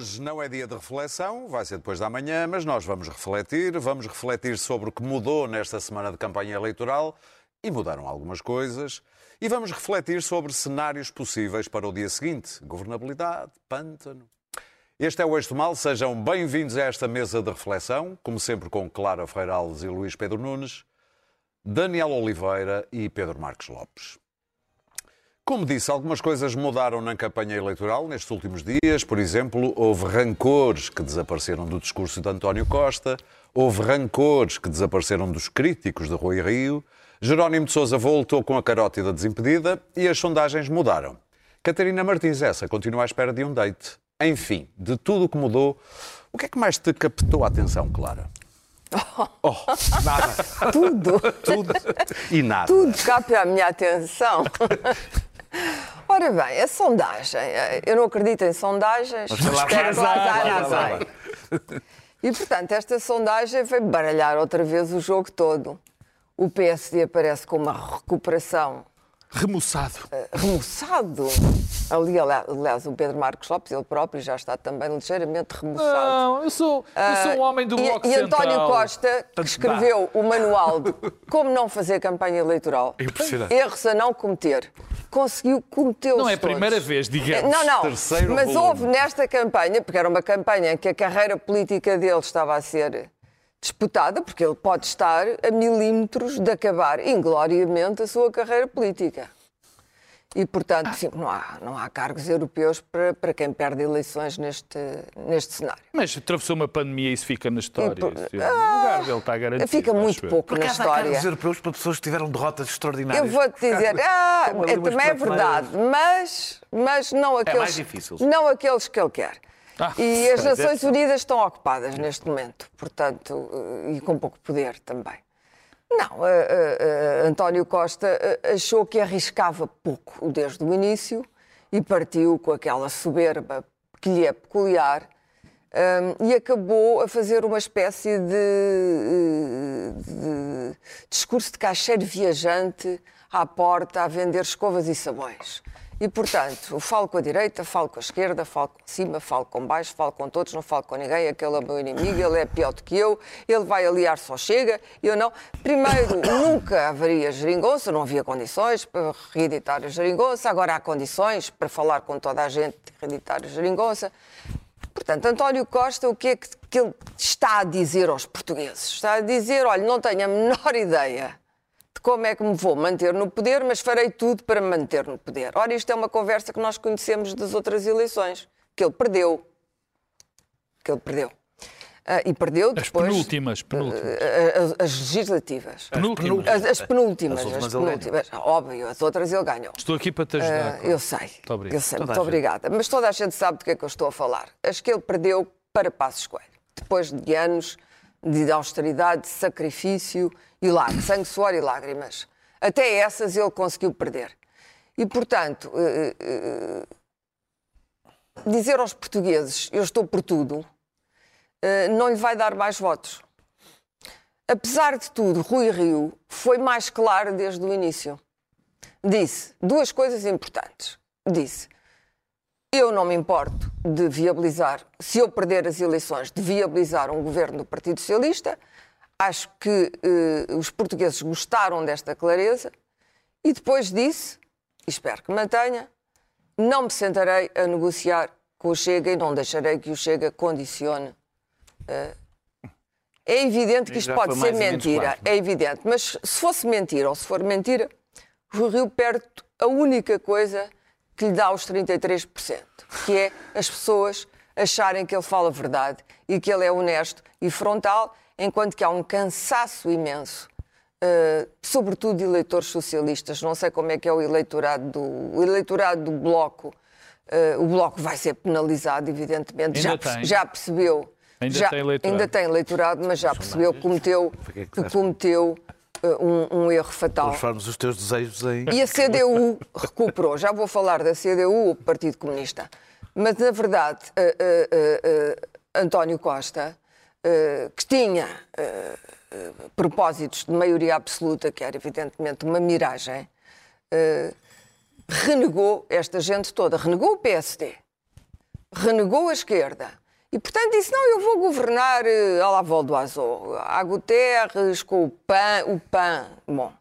Hoje não é dia de reflexão, vai ser depois da manhã, mas nós vamos refletir. Vamos refletir sobre o que mudou nesta semana de campanha eleitoral e mudaram algumas coisas. E vamos refletir sobre cenários possíveis para o dia seguinte: governabilidade, pântano. Este é o Eixo Mal, sejam bem-vindos a esta mesa de reflexão, como sempre com Clara Alves e Luís Pedro Nunes, Daniel Oliveira e Pedro Marques Lopes. Como disse, algumas coisas mudaram na campanha eleitoral nestes últimos dias. Por exemplo, houve rancores que desapareceram do discurso de António Costa, houve rancores que desapareceram dos críticos de Rui Rio. Jerónimo de Sousa voltou com a carótida desimpedida e as sondagens mudaram. Catarina Martins, essa continua à espera de um date. Enfim, de tudo o que mudou, o que é que mais te captou a atenção, Clara? Oh, nada. Tudo. Tudo. E nada. Tudo capta a minha atenção. Ora bem, a sondagem. Eu não acredito em sondagens. Mas lá espero que vai, lá lá vai, vai, vai. vai. E, portanto, esta sondagem foi baralhar outra vez o jogo todo. O PSD aparece com uma recuperação Remoçado. remoçado. Ali, aliás, o Pedro Marcos Lopes, ele próprio, já está também ligeiramente remoçado. Não, eu sou, eu sou um homem do Ah, E- Bloco e, António Central. Costa, que escreveu o manual de como não fazer campanha eleitoral, É impressionante. erros a não cometer, conseguiu cometê-los Não é a todos. primeira vez, digamos. Não, não, Terceiro mas volume. houve nesta campanha, porque era uma campanha em que a carreira política dele estava a ser disputada, porque ele pode estar a milímetros de acabar ingloriamente a sua carreira política. E, portanto, sim, não, há, não há cargos europeus para, para quem perde eleições neste, neste cenário. Mas atravessou uma pandemia e isso fica na história. Por- o lugar dele está garantido. Fica muito pouco na acaso há história. cargos europeus para pessoas que tiveram derrotas extraordinárias. Eu vou-te dizer, ah, é, também é verdade, mas, mas não aqueles, mais difícil. não aqueles que ele quer. Ah, e as é. Nações Unidas estão ocupadas neste momento, portanto, eh, e com pouco poder também. Não, eh, eh, António Costa achou que arriscava pouco desde o início e partiu com aquela soberba que lhe é peculiar um, e acabou a fazer uma espécie de, de discurso de caixeiro viajante à porta a vender escovas e sabões. E, portanto, falo com a direita, falo com a esquerda, falo com cima, falo com baixo, falo com todos, não falo com ninguém, aquele é meu inimigo, ele é pior do que eu, ele vai aliar só chega, eu não. Primeiro, nunca haveria geringonça, não havia condições para reeditar a geringonça, agora há condições para falar com toda a gente de reeditar a geringonça. Portanto, António Costa, o que é que, que ele está a dizer aos portugueses? Está a dizer, olha, não tenho a menor ideia de como é que me vou manter no poder, mas farei tudo para me manter no poder. Ora, isto é uma conversa que nós conhecemos das outras eleições, que ele perdeu. Que ele perdeu. Ah, e perdeu As depois... penúltimas, penúltimas. ah, as, as legislativas. Penúltimas. As, as penúltimas, As as, penúltimas. Óbvio, as outras ele ganhou. Estou aqui para te ajudar. Ah, eu sei. obrigado. Eu sei, Toda muito gente. obrigada. Mas toda a gente sabe do que é que eu estou a falar. Acho que ele perdeu para Passos Coelho. Depois de anos de austeridade, de sacrifício e lágrimas, sangue, suor e lágrimas. Até essas ele conseguiu perder. E, portanto, eh, eh, dizer aos portugueses eu estou por tudo eh, não lhe vai dar mais votos. Apesar de tudo, Rui Rio foi mais claro desde o início disse duas coisas importantes. Disse: Eu não me importo de viabilizar, se eu perder as eleições, de viabilizar um governo do Partido Socialista. Acho que eh, os portugueses gostaram desta clareza. E depois disse, e espero que mantenha, não me sentarei a negociar com o Chega e não deixarei que o Chega condicione. eh, é evidente que isto pode ser mentira, claro. é evidente. Mas se fosse mentira ou se for mentira, o Rio perde a única coisa que lhe dá os 33%, que é as pessoas acharem que ele fala a verdade e que ele é honesto e frontal, enquanto que há um cansaço imenso, eh, sobretudo de eleitores socialistas. Não sei como é que é o eleitorado do, o eleitorado do Bloco. Eh, o Bloco vai ser penalizado, evidentemente. Ainda Já, tem. já percebeu. Ainda já, tem eleitorado. ainda tem eleitorado, mas já percebeu que cometeu, que é cometeu eh, um, um erro fatal. Transformas os teus desejos em. E a CDU recuperou. Já vou falar da CDU, o Partido Comunista. Mas, na verdade, eh, eh, António Costa, que tinha eh, eh, propósitos de maioria absoluta, que era evidentemente uma miragem, eh, renegou esta gente toda. Renegou o PSD. renegou a esquerda. E, portanto, disse, não, eu vou governar uh, à la vol do Azul. Há Guterres, com o PAN, o PAN. Bom,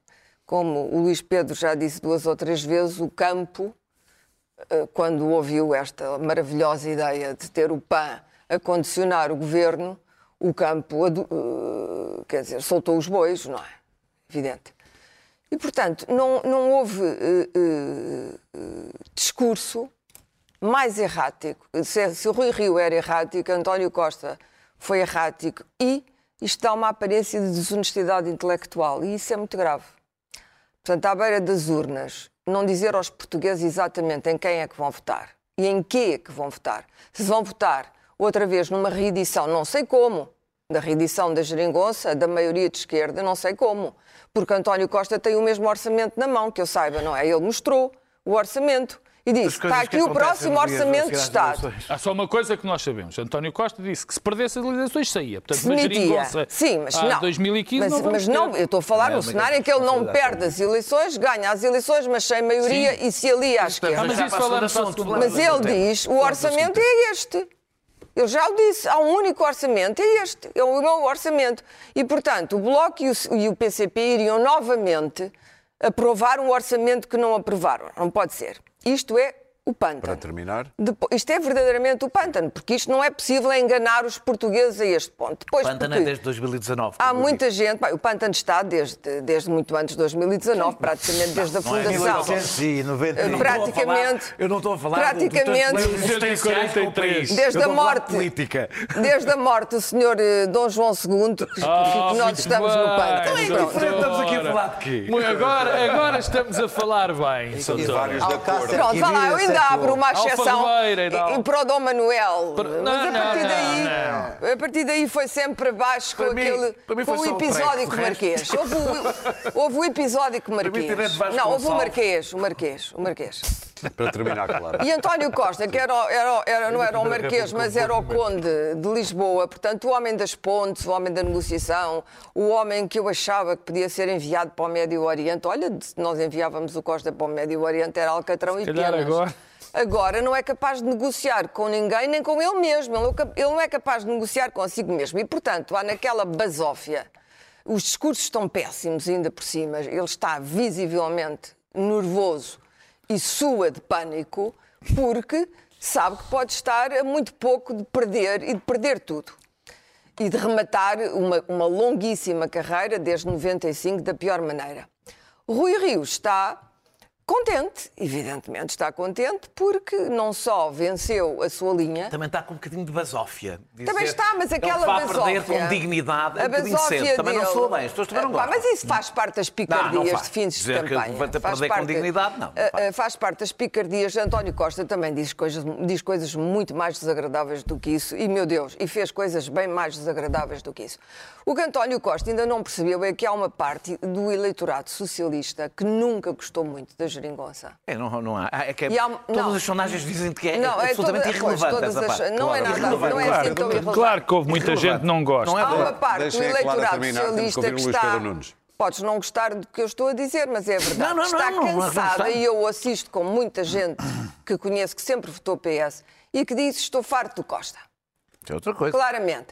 como o Luís Pedro já disse duas ou três vezes, o campo, quando ouviu esta maravilhosa ideia de ter o PAN a condicionar o governo, o campo, uh, quer dizer, soltou os bois, não é? Evidente. E, portanto, não, não houve discurso mais errático. Se, se Rui Rio era errático, António Costa foi errático e isto dá uma aparência de desonestidade intelectual e isso é muito grave. Portanto, à beira das urnas, não dizer aos portugueses exatamente em quem é que vão votar e em que é que vão votar. Se vão votar outra vez numa reedição, não sei como, da reedição da geringonça, da maioria de esquerda, não sei como, porque António Costa tem o mesmo orçamento na mão, que eu saiba, não é? Ele mostrou o orçamento e disse: está aqui o próximo orçamento de Estado. Há só uma coisa que nós sabemos: António Costa disse que se perdesse as eleições saía. Portanto, Demitia. Sim, mas não. 2015 mas, não mas não, eu estou a falar no cenário em que ele não perde as eleições, ganha as eleições, mas sem maioria Sim. e se alia à esquerda. Ah, mas isso falamos Mas ele diz: o orçamento é este. Eu já o disse, há um único orçamento, é este, é o meu orçamento. E, portanto, o Bloco e o, e o PCP iriam novamente aprovar um orçamento que não aprovaram. Não pode ser. Isto é o pântano. Para terminar. Depois, isto é verdadeiramente o pântano, porque isto não é possível enganar os portugueses a este ponto. Depois, o pântano é desde 2019. Há muita gente, bem, o pântano está desde, desde muito antes de 2019, praticamente desde a fundação. Não é 1890. Praticamente. Eu não estou a falar, praticamente, do, desde a morte, política. Desde a morte do senhor eh, Dom João II, que, que oh, nós estamos bem, no pântano. Então, estamos aqui a falar de quê? Agora, agora estamos a falar bem, E vários de acordo. Pronto, vá lá, eu ainda abro uma exceção e, e para o Dom Manuel. Não, Mas a partir, não, daí, não, a partir daí foi sempre abaixo com Para mim- aquele para mim com foi o só o episódio treco, com o Marquês. Houve o, houve o episódio com o Marquês. Não, houve o. Marquês, o Marquês, o Marquês. Para terminar, claro. E António Costa, que era, era, era- não era o Marquês, mas era o Conde de Lisboa, portanto, o homem das pontes, o homem da negociação, o homem que eu achava que podia ser enviado para o Médio Oriente. Olha, se nós enviávamos o Costa para o Médio Oriente, era Alcatrão e calhar Penas. agora. Agora não é capaz de negociar com ninguém, nem com ele mesmo. Ele, ele não é capaz de negociar consigo mesmo. E, portanto, há naquela basófia. Os discursos estão péssimos ainda por cima. Ele está visivelmente nervoso e sua de pânico porque sabe que pode estar a muito pouco de perder e de perder tudo. E de rematar uma, uma longuíssima carreira desde 95 da pior maneira. Rui Rio está contente, evidentemente está contente, porque não só venceu a sua linha, Também está com um bocadinho de basófia. Dizer, também está, mas aquela basófia... perder com dignidade. A um bocadinho cedo. Também não dele- soa bem. Pessoas também não. Mas isso faz parte das picardias Não, não de fins de Dizer que campanha. ter Faz perder com dignidade, não, não faz. ah, faz parte das picardias. António Costa também diz coisas, diz coisas muito mais desagradáveis do que isso. E, meu Deus, e fez coisas bem mais desagradáveis do que isso. O que António Costa ainda não percebeu é que há uma parte do eleitorado socialista que nunca gostou muito da geringonça. É, não, não há. É que é- há- todas não. as sondagens dizem que é Não, é absolutamente toda- pois, irrelevante as- parte. não é Claro, nada, irrelevante. não é Claro, assim tão irrelevante. claro que houve muita gente que não gosta. Não é Há uma parte do eleitorado que socialista que está. Podes não gostar do que eu estou a dizer, mas é verdade. Não, não, está não, não, não, não cansada e eu assisto com muita gente que conheço que sempre votou PS e que diz estou farto do Costa. É outra coisa. Claramente.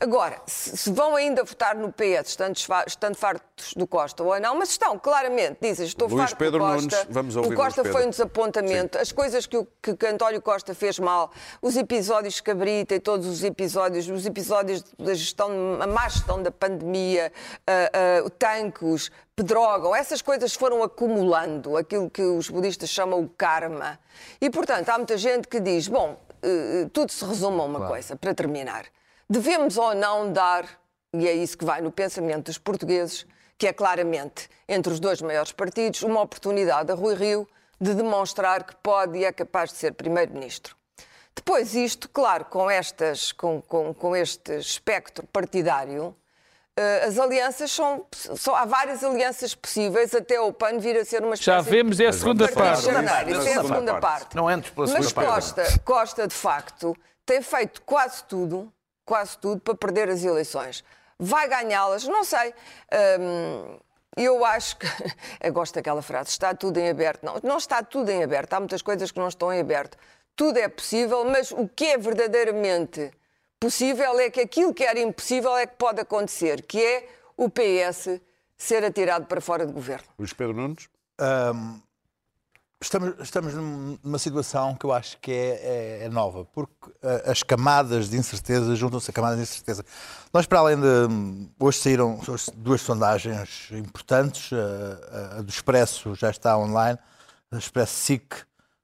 Agora, se vão ainda votar no PS, estando, estando fartos do Costa ou não, mas estão, claramente, dizem, estou Luís farto Pedro do Costa. Nunes, vamos ouvir o Costa foi um desapontamento. As coisas que, que, que António Costa fez mal, os episódios de Cabrita e todos os episódios, os episódios da gestão, a má gestão da pandemia, ah, ah, tanques, pedrógão, essas coisas foram acumulando, aquilo que os budistas chamam o karma. E, portanto, há muita gente que diz, bom, eh, tudo se resume a uma coisa, para terminar. Devemos ou não dar, e é isso que vai no pensamento dos portugueses, que é claramente entre os dois maiores partidos, uma oportunidade a Rui Rio de demonstrar que pode e é capaz de ser primeiro-ministro. Depois isto, claro, com, estas, com, com, com este espectro partidário, eh, as alianças são, são- Há várias alianças possíveis até o PAN vir a ser uma espécie Já vemos, é a Mas segunda parte. Isso é a segunda parte. Não entres pela Mas segunda parte. Costa, Costa, de facto, tem feito quase tudo, quase tudo para perder as eleições. Vai ganhá-las? Não sei. Hum, eu acho que. Eu gosto daquela frase: está tudo em aberto. Não, não está tudo em aberto. Há muitas coisas que não estão em aberto. tudo é possível, mas o que é verdadeiramente possível é que aquilo que era impossível é que pode acontecer, que é o PS ser atirado para fora do governo. Luís Pedro Nunes? Estamos, estamos numa situação que eu acho que é, é- é nova, porque eh, as camadas de incerteza juntam-se a camadas de incerteza. Nós, para além de. Hoje saíram duas sondagens importantes. A, a do Expresso já está online, a Expresso SIC,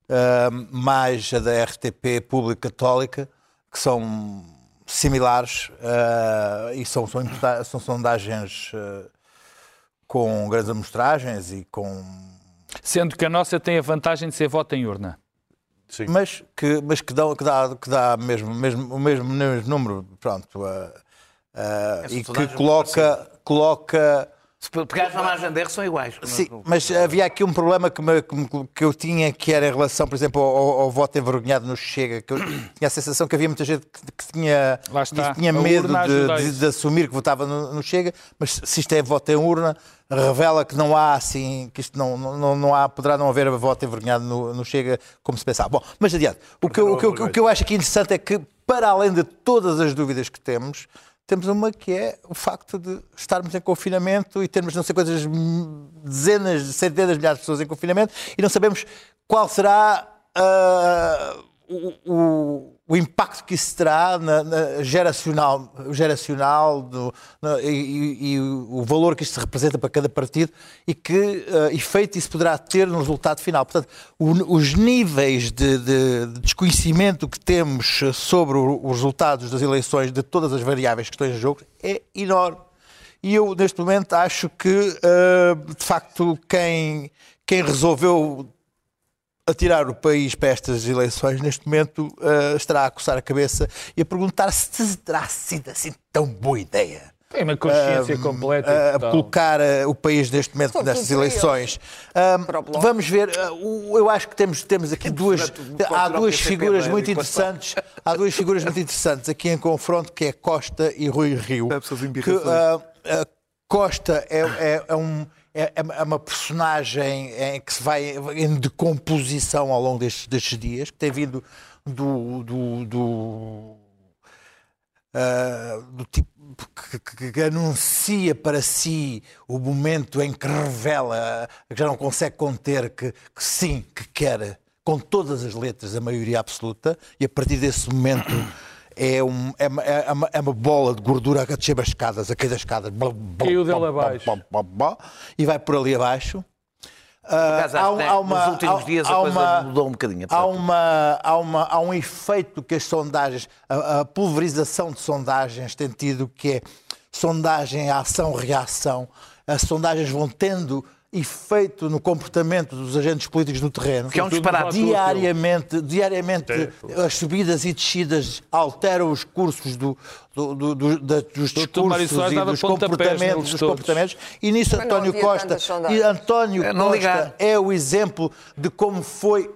eh, mais a da RTP Pública Católica, que são similares eh, e são, são, são sondagens eh, com grandes amostragens e com Sendo que a nossa tem a vantagem de ser voto em urna. Sim. mas que, mas que dá, que dá, que dá mesmo, mesmo, o mesmo, mesmo número, pronto, ah, Essas e que coloca, coloca Se pegares na margem de erro, são iguais. Sim, mas havia aqui um problema que, me- que eu tinha, que era em relação, por exemplo, ao, ao- voto envergonhado no Chega, que eu tinha a sensação que havia muita gente que, que tinha, que tinha medo de, de- de assumir que votava no, no Chega, mas se isto é voto em urna, revela que não há assim, que isto não, não, não- há, poderá não haver voto envergonhado no, no Chega como se pensava. Bom, mas adiante, o que, eu- o, que, eu- o que eu acho aqui interessante é que, para além de todas as dúvidas que temos, temos uma que é o facto de estarmos em confinamento e termos não sei quantas dezenas, centenas de milhares de pessoas em confinamento e não sabemos qual será ah, o, o- impacto que isso terá na, na geracional, geracional do- na- e, e- o valor que isto representa para cada partido e que ah, efeito isso poderá ter no resultado final. Portanto, o- os níveis de, de- de desconhecimento que temos sobre os resultados das eleições, de todas as variáveis que estão em jogo, é enorme. E eu, neste momento, acho que, ah, de facto, quem, quem resolveu atirar o país para estas eleições, neste momento, ah, estará a coçar a cabeça e a perguntar se terá sido assim tão boa ideia. Tem uma consciência completa. e a total. colocar ah, o país neste momento Sobretudo nestas eleições. Vamos ver, o- eu acho que temos, temos aqui duas. Há duas figuras muito interessantes. Há duas figuras muito interessantes aqui em confronto, que é Costa e Rui Rio. Que, ah, ah, Costa é, é- é um- é- é uma personagem em que se vai em decomposição ao longo destes, destes dias, que tem vindo do, do- do ah, do tipo que, que- que anuncia para si o momento em que revela, que já não consegue conter, que, que sim, que quer, com todas as letras, a maioria absoluta, e a partir desse momento é, um- é uma, é uma- é uma bola de gordura a descer as escadas, a cair das escadas, Caiu blá, abaixo. e vai por ali abaixo. Acho Há um- né, há uma- nos últimos há- dias há a coisa uma- mudou um bocadinho. Há, uma, há, uma, há um efeito que as sondagens, a, a pulverização de sondagens tem tido, que é sondagem, ação, reação. As sondagens vão tendo efeito no comportamento dos agentes políticos no terreno. Que é um disparate. Diariamente, diariamente as subidas e descidas alteram os cursos do, do- do- do- dos discursos e dos comportamentos, dos comportamentos. E nisso Mas António Costa e. António É. Costa é o exemplo de como foi.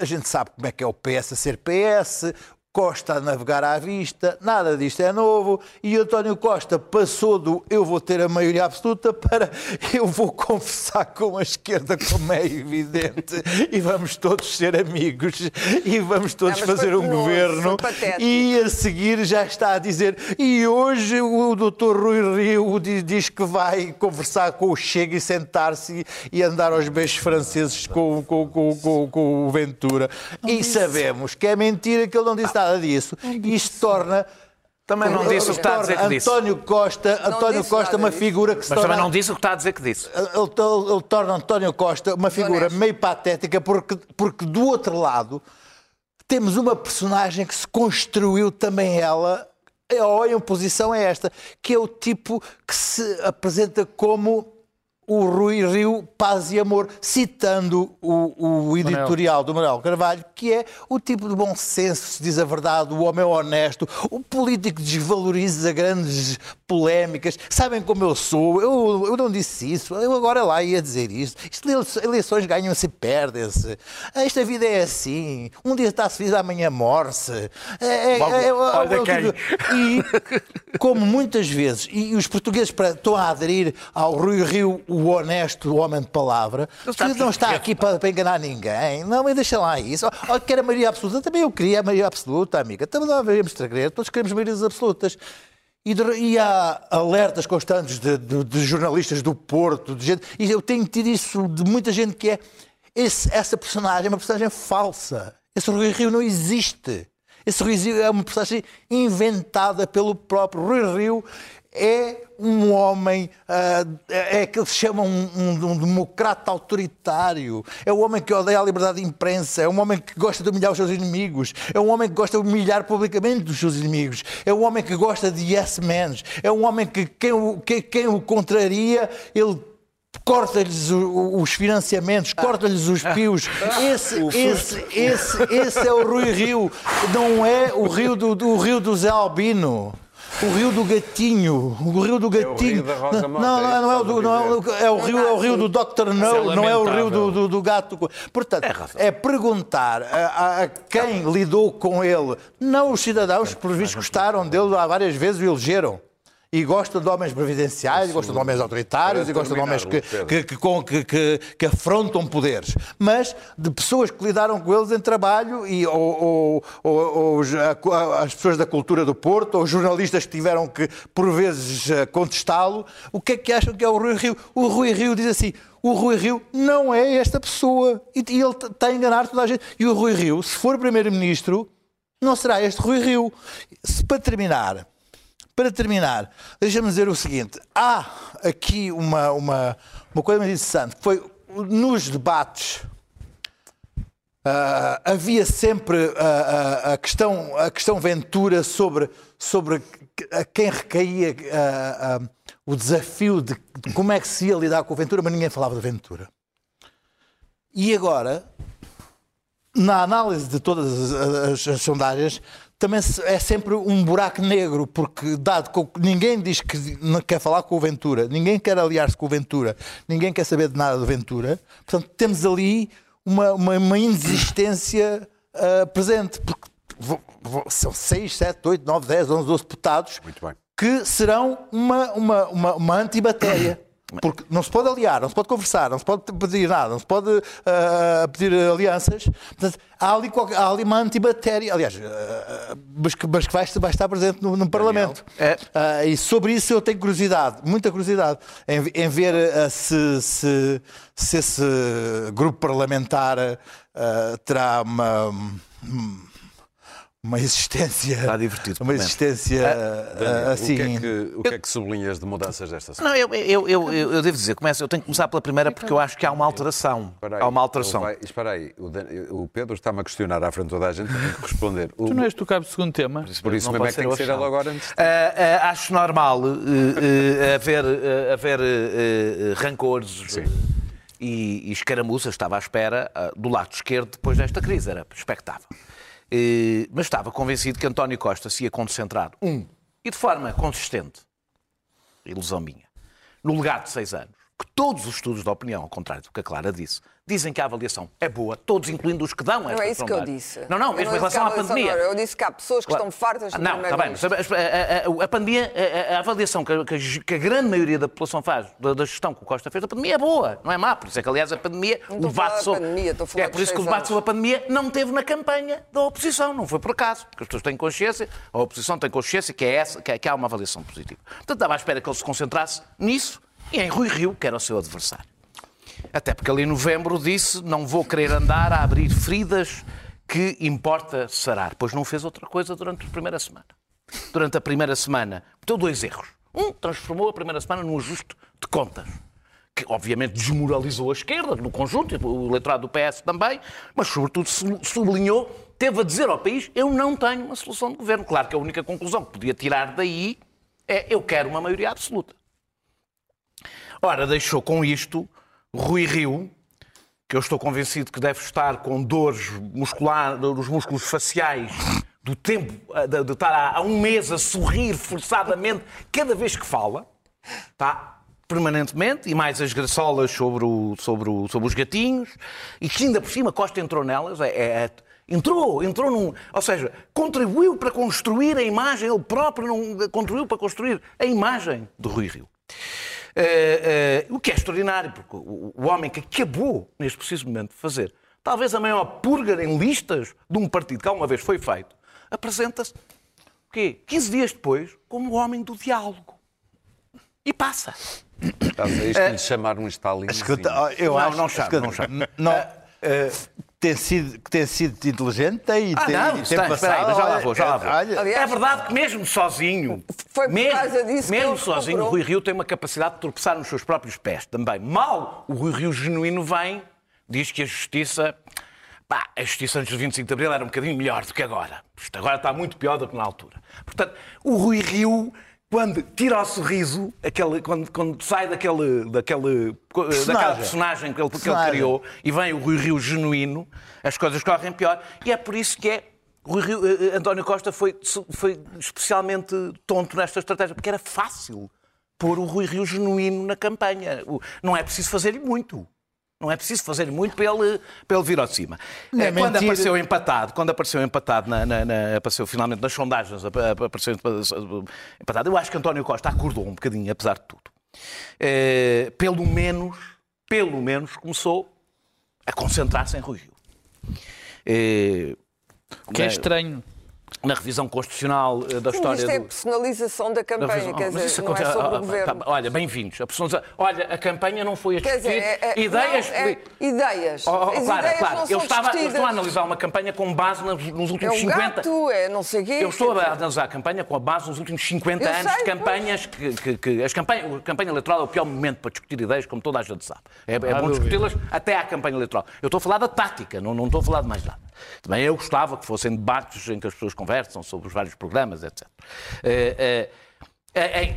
A gente sabe como é que é o PS a ser PS, Costa a navegar à vista, nada disto é novo. E António Costa passou do eu vou ter a maioria absoluta para eu vou conversar com a esquerda, como é evidente, e vamos todos ser amigos e vamos todos fazer um governo. E a seguir já está a dizer. E hoje o doutor Rui Rio di- diz que vai conversar com o Chega e sentar-se e, andar aos beijos franceses com, com, com, com, com o Ventura. E sabemos que é mentira que ele não disse nada disso. Isto torna. Também não disse o que está a dizer que disse. António Costa, António Costa, nada uma figura que se Mas torna também não disse o que está a dizer que disse. ele, ele- ele torna António Costa uma figura Honesto. meio patética, porque, porque do outro lado temos uma personagem que se construiu também ela, ou em oposição a esta, que é o tipo que se apresenta como o Rui Rio Paz e Amor, citando o, o editorial do Manuel Carvalho, que é o tipo de bom senso, se diz a verdade, o homem honesto, o político desvaloriza grandes polémicas. Sabem como eu sou, eu, eu não disse isso, eu agora lá ia dizer isto. Isto eleições ganham-se e perdem-se. Esta vida é assim, um dia está-se feliz, amanhã morre-se. É, é, é, é, Olha é o quem. tipo- e, como muitas vezes, e os portugueses para- estão a aderir ao Rui Rio o honesto homem de palavra, que não está aqui para, para enganar ninguém. Não, mas deixa lá isso. Olha, quer a maioria absoluta. Também eu queria a maioria absoluta, amiga. Também não haveríamos de querer. Todos queremos maiorias absolutas. E, de- e há alertas constantes de, de- de jornalistas do Porto, de gente, e eu tenho tido isso de muita gente que é esse- essa personagem é uma personagem falsa. Esse Rui Rio não existe. Esse Rui Rio é uma personagem inventada pelo próprio Rui Rio. É um homem, ah, é aquele que se chama um, um- um democrata autoritário. É um homem que odeia a liberdade de imprensa. É um homem que gosta de humilhar os seus inimigos. É um homem que gosta de humilhar publicamente os seus inimigos. É um homem que gosta de yes men. É um homem que quem o, que- quem o contraria, ele corta-lhes os financiamentos, corta-lhes os pios. Esse, esse, esse, esse é o Rui Rio, não é o Rio do, do- o Rio do Zé Albino. O rio do gatinho, o rio do gatinho. da Rosa não, não, é não, é o do, não é é o rio, é o rio do Dr. No, não é o rio do, do, do gato. Portanto, é, perguntar a, a- quem lidou com ele. Não os cidadãos, que por visto gostaram dele há várias vezes e o elegeram. E gosta de homens previdenciais, e gosta de homens autoritários, e gosta de homens que, que, que, que, que- afrontam poderes. Mas de pessoas que lidaram com eles em trabalho, e, ou, ou- ou- as pessoas da cultura do Porto, ou os jornalistas que tiveram que, por vezes, eh, contestá-lo, o que é que acham que é o Rui Rio? O Rui Rio diz assim. O Rui Rio não é esta pessoa. E, e ele está a enganar toda a gente. E o Rui Rio, se for Primeiro-Ministro, não será este Rui Rio. Se, para terminar, para terminar, deixa-me dizer o seguinte: há aqui uma, uma, uma coisa muito interessante. Foi nos debates. ah, havia sempre ah, ah, a, questão, a questão Ventura sobre, sobre a quem recaía o desafio de, de como é que se ia lidar com o Ventura, mas ninguém falava de Ventura. E agora, na análise de todas as, as- as sondagens, também é sempre um buraco negro, porque dado que ninguém diz que não quer falar com o Ventura, ninguém quer aliar-se com o Ventura, ninguém quer saber de nada do Ventura, portanto temos ali uma, uma, uma inexistência ah, presente, porque são 6, 7, 8, 9, 10, 11, 12 deputados que serão uma, uma, uma, uma antibatéria. Porque não se pode aliar, não se pode conversar, não se pode pedir nada, não se pode ah, pedir alianças. Portanto, há ali, há ali uma antibatéria, aliás, ah, mas que, mas que vai, vai estar presente no, no Parlamento. É. Ah, e sobre isso eu tenho curiosidade, muita curiosidade, em, em ver se, se, se esse grupo parlamentar terá uma. Uma existência. Está divertido, Uma existência Daniel, ah, assim. o, que é que, o que é que sublinhas de mudanças desta semana? Não, eu, eu, eu, eu, eu devo dizer, começo, eu tenho que começar pela primeira porque eu acho que há uma alteração. Aí, Há uma alteração. ele vai- Espera aí, o, Dan- o Pedro está-me a questionar à frente de toda a gente, tenho que responder. O- Tu não és tu cabe o segundo tema? por isso Não mesmo é que tem que ser ele agora antes. Ah, ah, acho normal eh, eh, haver, eh, haver eh, rancores eh, e, e escaramuças, estava à espera, ah, do lado esquerdo depois desta crise, era expectável. Eh, mas estava convencido que António Costa se ia concentrar, um, e de forma consistente, ilusão minha, no legado de seis anos, que todos os estudos de opinião, ao contrário do que a Clara disse, dizem que a avaliação é boa, todos incluindo os que dão esta Não é isso que eu sondagem. disse. Não, não, mesmo em relação à pandemia. Eu disse que há pessoas que Claro. estão fartas do Não, está bem, mas a, a- a- pandemia, a, a avaliação que a, que a- grande maioria da população faz da, da gestão que o Costa fez da pandemia é boa, não é má. Por isso é que, aliás, a pandemia, Não o debate sobre. pandemia, é por isso que o debate sobre a pandemia não teve na campanha da oposição, não foi por acaso. Porque as pessoas têm consciência, a oposição tem consciência que, é essa, que, é- que há uma avaliação positiva. Portanto, estava à espera que ele se concentrasse nisso e em Rui Rio, que era o seu adversário. Até porque ali em novembro disse: não vou querer andar a abrir feridas que importa sarar. Pois não fez outra coisa durante a primeira semana. Durante a primeira semana, cometeu dois erros. Um, transformou a primeira semana num ajuste de contas. Que obviamente desmoralizou a esquerda no conjunto, o eleitorado do PS também, mas sobretudo su- sublinhou, teve a dizer ao país: eu não tenho uma solução de governo. Claro que a única conclusão que podia tirar daí é: eu quero uma maioria absoluta. Ora, deixou com isto Rui Rio, que eu estou convencido que deve estar com dores musculares, dos músculos faciais, do tempo de, de estar há, um mês a sorrir forçadamente cada vez que fala, tá? permanentemente, e mais as graçolas sobre, o- sobre, o- sobre os gatinhos, e que ainda por cima Costa entrou nelas, é- é- entrou, entrou num, ou seja, contribuiu para construir a imagem, ele próprio não, contribuiu para construir a imagem de Rui Rio. Eh, eh, o que é extraordinário, porque o, homem que acabou, neste preciso momento, de fazer talvez a maior purga em listas de um partido que alguma vez foi feito, apresenta-se, o quê? 15 dias depois, como o homem do diálogo. E passa. Estás a isto de lhe chamar um Stalin. Escuta, eu Não, acho não chama, escuta, não chama. não, eh, tem sido, que tem sido inteligente, tem, Ah, tem, não, tem aí, passado, já lá vou, já lá vou. Aliás, é verdade que mesmo sozinho, Foi por mesmo, causa disso mesmo sozinho, comprou. o Rui Rio tem uma capacidade de tropeçar nos seus próprios pés também. Mal o Rui Rio genuíno vem, diz que a justiça. Pá, a justiça antes do 25 de Abril era um bocadinho melhor do que agora. Isto agora está muito pior do que na altura. Portanto, o Rui Rio, quando tira o sorriso, aquele, quando, quando sai daquele, daquele, daquela personagem que ele, que ele Personagem. criou e vem o Rui Rio genuíno, as coisas correm pior. E é por isso que é. Rio, eh, eh, António Costa foi, foi especialmente tonto nesta estratégia, porque era fácil pôr o Rui Rio genuíno na campanha. Não é preciso fazer-lhe muito. Não é preciso fazer muito para ele, para ele vir ao de cima. É Eh, quando mentira. apareceu empatado, quando apareceu empatado, na, na- na- apareceu finalmente nas sondagens, ap- ap- apareceu empatado, eu acho que António Costa acordou um bocadinho, apesar de tudo. Eh, pelo menos, pelo menos, começou a concentrar-se em Rui Rio. Eh, O que é estranho. Na revisão constitucional eh, da Sim, história isto é a do... personalização da da campanha, revisão- quer Ah, mas dizer, isso não é acontece- sobre ah, o ah, governo. tá, Olha, bem-vindos. A Olha, a campanha não foi a Quer dizer, discutir. é- é- ideias. não, é ideias. Oh, oh, As Clara, ideias Clara, não eu estava, eu estou a analisar uma campanha com base nos, nos É últimos um 50. gato, é não sei o quê. Eu estou quer a analisar a campanha com a base nos últimos 50 Eu anos sei, de campanhas que, que- que- as campanhas, a campanha eleitoral é o pior momento para discutir ideias, como toda a gente sabe. É, é bom discuti-las até à campanha eleitoral. Eu estou a falar da tática, não, não estou a falar de mais nada. Também eu gostava que fossem debates em que as pessoas conversam sobre os vários programas, etc. Eh, eh, eh, eh,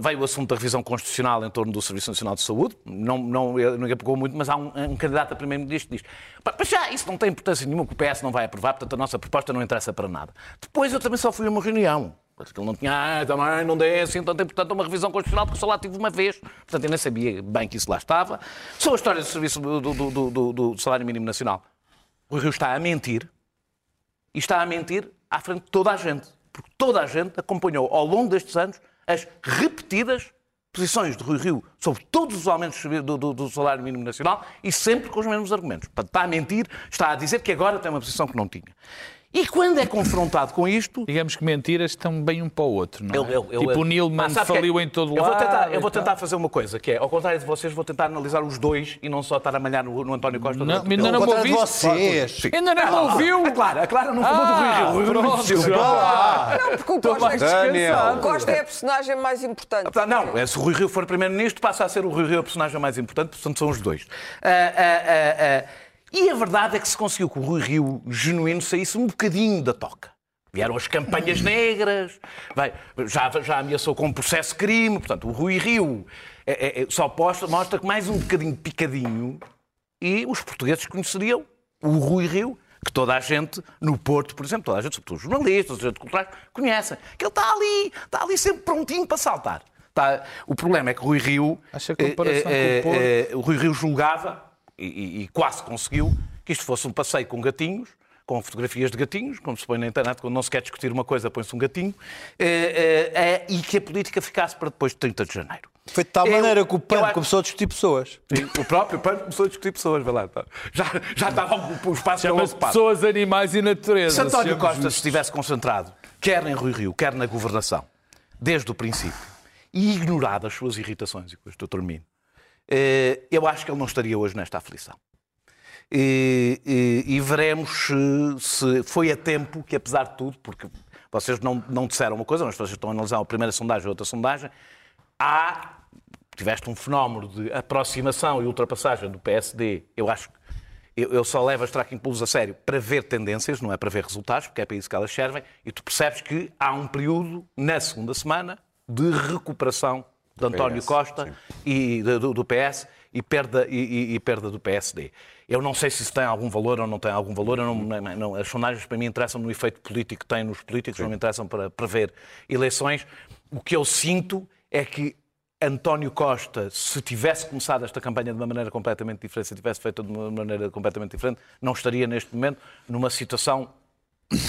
veio o assunto da revisão constitucional em torno do Serviço Nacional de Saúde. Não, não, ninguém pegou muito, mas há um, um candidato a primeiro-ministro que diz: "Pá, Mas já, isso não tem importância nenhuma, que o PS não vai aprovar, portanto a nossa proposta não interessa para nada. Depois eu também só fui a uma reunião. Porque ele não tinha, ah, também não dê assim tanta importância a uma revisão constitucional, porque só lá tive uma vez. Portanto, eu nem sabia bem que isso lá estava. Sobre a história do serviço do- do- do- do salário mínimo nacional. O Rio está a mentir e está a mentir à frente de toda a gente. Porque toda a gente acompanhou ao longo destes anos as repetidas posições de Rui Rio sobre todos os aumentos do, do- do salário mínimo nacional e sempre com os mesmos argumentos. Portanto, está a mentir, está a dizer que agora tem uma posição que não tinha. E quando é confrontado com isto, Digamos que mentiras estão bem um para o outro, não é? eu- eu- eu- tipo o Nilman Ah, que é? faliu em todo eu vou lado. tentar, eu vou e tal. tentar fazer uma coisa, que é, ao contrário de vocês, vou tentar analisar os dois e não só estar a malhar no, no António Costa. Não, ainda não me Contra ouviste? vocês. Ainda não me ouviu? A Clara, a Clara não falou do Rui Rio. Não. Não, porque o Costa, o. Costa é a personagem mais importante. Ah, Não, é, se o Rui Rio for Primeiro-Ministro, passa a ser o Rui Rio a personagem mais importante, portanto são os dois. Ah, ah, ah, ah. E a verdade é que se conseguiu que o Rui Rio genuíno saísse um bocadinho da toca. Vieram as campanhas negras, vai, já, já ameaçou com um processo de crime, portanto o Rui Rio é- é- é- só posta- mostra que mais um bocadinho picadinho e os portugueses conheceriam o Rui Rio, que toda a gente, no Porto, por exemplo, toda a gente, sobretudo os jornalistas, os agentes culturais, conhecem. Que ele está ali, está ali sempre prontinho para saltar. Está- O problema é que o Rui Rio. Acha que a comparação eh, com o Porto- eh, o Rui Rio julgava, e, e- quase conseguiu, que isto fosse um passeio com gatinhos, com fotografias de gatinhos, como se põe na internet, quando não se quer discutir uma coisa, põe-se um gatinho, eh, eh, eh, e que a política ficasse para depois de 30 de janeiro. Foi de tal Eu- maneira que o PAN acho- começou a discutir pessoas. Sim, o próprio PAN começou a discutir pessoas, vai lá. tá. Já, já estava o espaço já ocupado. pessoas, animais e natureza. Se António Costa justos. se estivesse concentrado, quer em Rui Rio, quer na governação, desde o princípio, e ignorado as suas irritações, e com isto eu termino, eu acho que ele não estaria hoje nesta aflição. E, e- e veremos se, se foi a tempo que, apesar de tudo, porque vocês não, não disseram uma coisa, mas vocês estão a analisar a primeira sondagem e outra sondagem, há, tiveste um fenómeno de aproximação e ultrapassagem do PSD, eu acho que eu, eu só levo as tracking polls a sério para ver tendências, não é para ver resultados, porque é para isso que elas servem, e tu percebes que há um período, na segunda semana, de recuperação de António PS, Costa e de- do, do PS e perda, e, e- e perda do PSD. Eu não sei se isso tem algum valor ou não tem algum valor. não- não- não- as sondagens para mim interessam no efeito político que tem nos políticos, não me interessam para prever eleições. O que eu sinto é que António Costa, se tivesse começado esta campanha de uma maneira completamente diferente, se tivesse feito de uma maneira completamente diferente, não estaria neste momento numa situação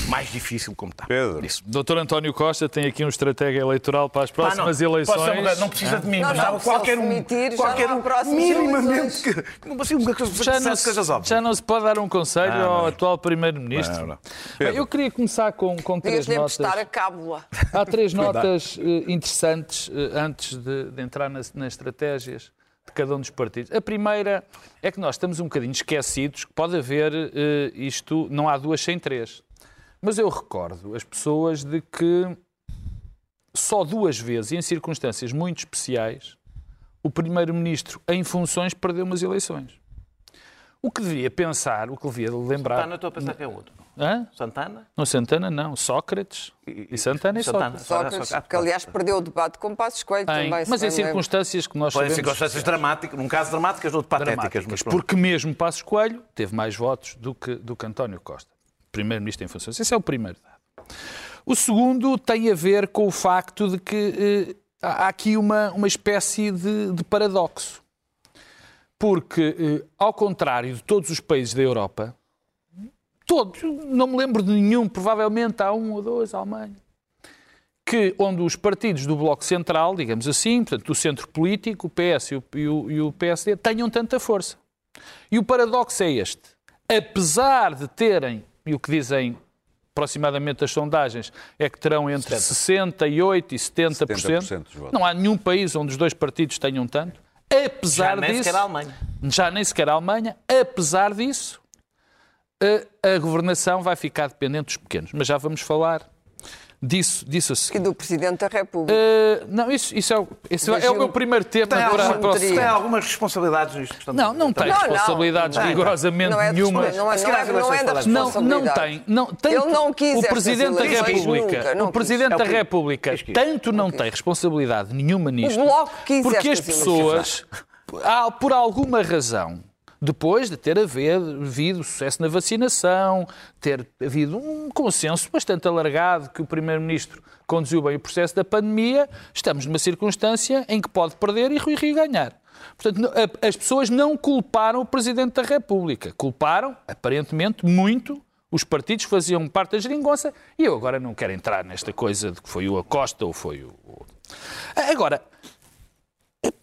mais difícil como está. Pedro. Isso. Doutor António Costa tem aqui um estratégia eleitoral para as próximas não, eleições. não precisa de mim, Não, mas não, qualquer um, demitir, já qualquer não há um, minimamente que, não assim, uma coisa já não, se, já não se pode dar um conselho Não, ao não. atual Primeiro-Ministro. Eu queria começar com, com três notas. emprestar a cábula. Há três notas eh, interessantes eh, antes de, de entrar nas, nas estratégias de cada um dos partidos. A primeira é que nós estamos um bocadinho esquecidos que pode haver eh, isto, não há duas sem três. Mas eu recordo as pessoas de que só duas vezes, e em circunstâncias muito especiais, o Primeiro-Ministro em funções perdeu umas eleições. O que devia pensar, o que devia lembrar. Santana, estou a pensar que é outro. Hã? Santana? Não, Santana não, Sócrates. E Santana e Santana. Sócrates. Sócrates, Ah, que aliás perdeu o debate com Passos Coelho Em- também. mas em circunstâncias que nós Foi em sabemos circunstâncias dramáticas, num caso dramáticas, outro patéticas. dramáticas, Mas pronto. porque mesmo Passos Coelho teve mais votos do que, do que António Costa, primeiro-ministro em funções. Esse é o primeiro dado. O segundo tem a ver com o facto de que eh, há aqui uma, uma espécie de, de paradoxo. Porque, eh, ao contrário de todos os países da Europa, todos, não me lembro de nenhum, provavelmente há um ou dois, a Alemanha, que, onde os partidos do Bloco Central, digamos assim, portanto, do centro político, o PS e o, e o- e o PSD, tenham tanta força. E o paradoxo é este. Apesar de terem, e o que dizem aproximadamente as sondagens, é que terão entre 68% e 70%, 70% dos votos. não há nenhum país onde os dois partidos tenham tanto, apesar Já nem disso, sequer a Alemanha. já nem sequer a Alemanha, apesar disso, a, a governação vai ficar dependente dos pequenos. Mas já vamos falar disso, disso a E do Presidente da República. Uh, não, isso, isso é, é o meu primeiro tema Tem, para, alguma, teria. tem algumas responsabilidades nisto. portanto, Não, não tem Não, não. responsabilidades Não, não. rigorosamente não é nenhuma. Não é, não é, não é eleições da falas- Não, não responsabilidade. tem. Não, tanto Ele não quis o Presidente da República, nunca, não o Presidente quis. da É que- República, tanto não tem responsabilidade nenhuma nisto, O Bloco quis porque as pessoas, por alguma razão, depois de ter haver- havido sucesso na vacinação, ter havido um consenso bastante alargado que o Primeiro-Ministro conduziu bem o processo da pandemia, estamos numa circunstância em que pode perder e Rui Rio ganhar. Portanto, as pessoas não culparam o Presidente da República. Culparam, aparentemente, muito os partidos faziam parte da geringonça e eu agora não quero entrar nesta coisa de que foi o Acosta ou foi o- Agora,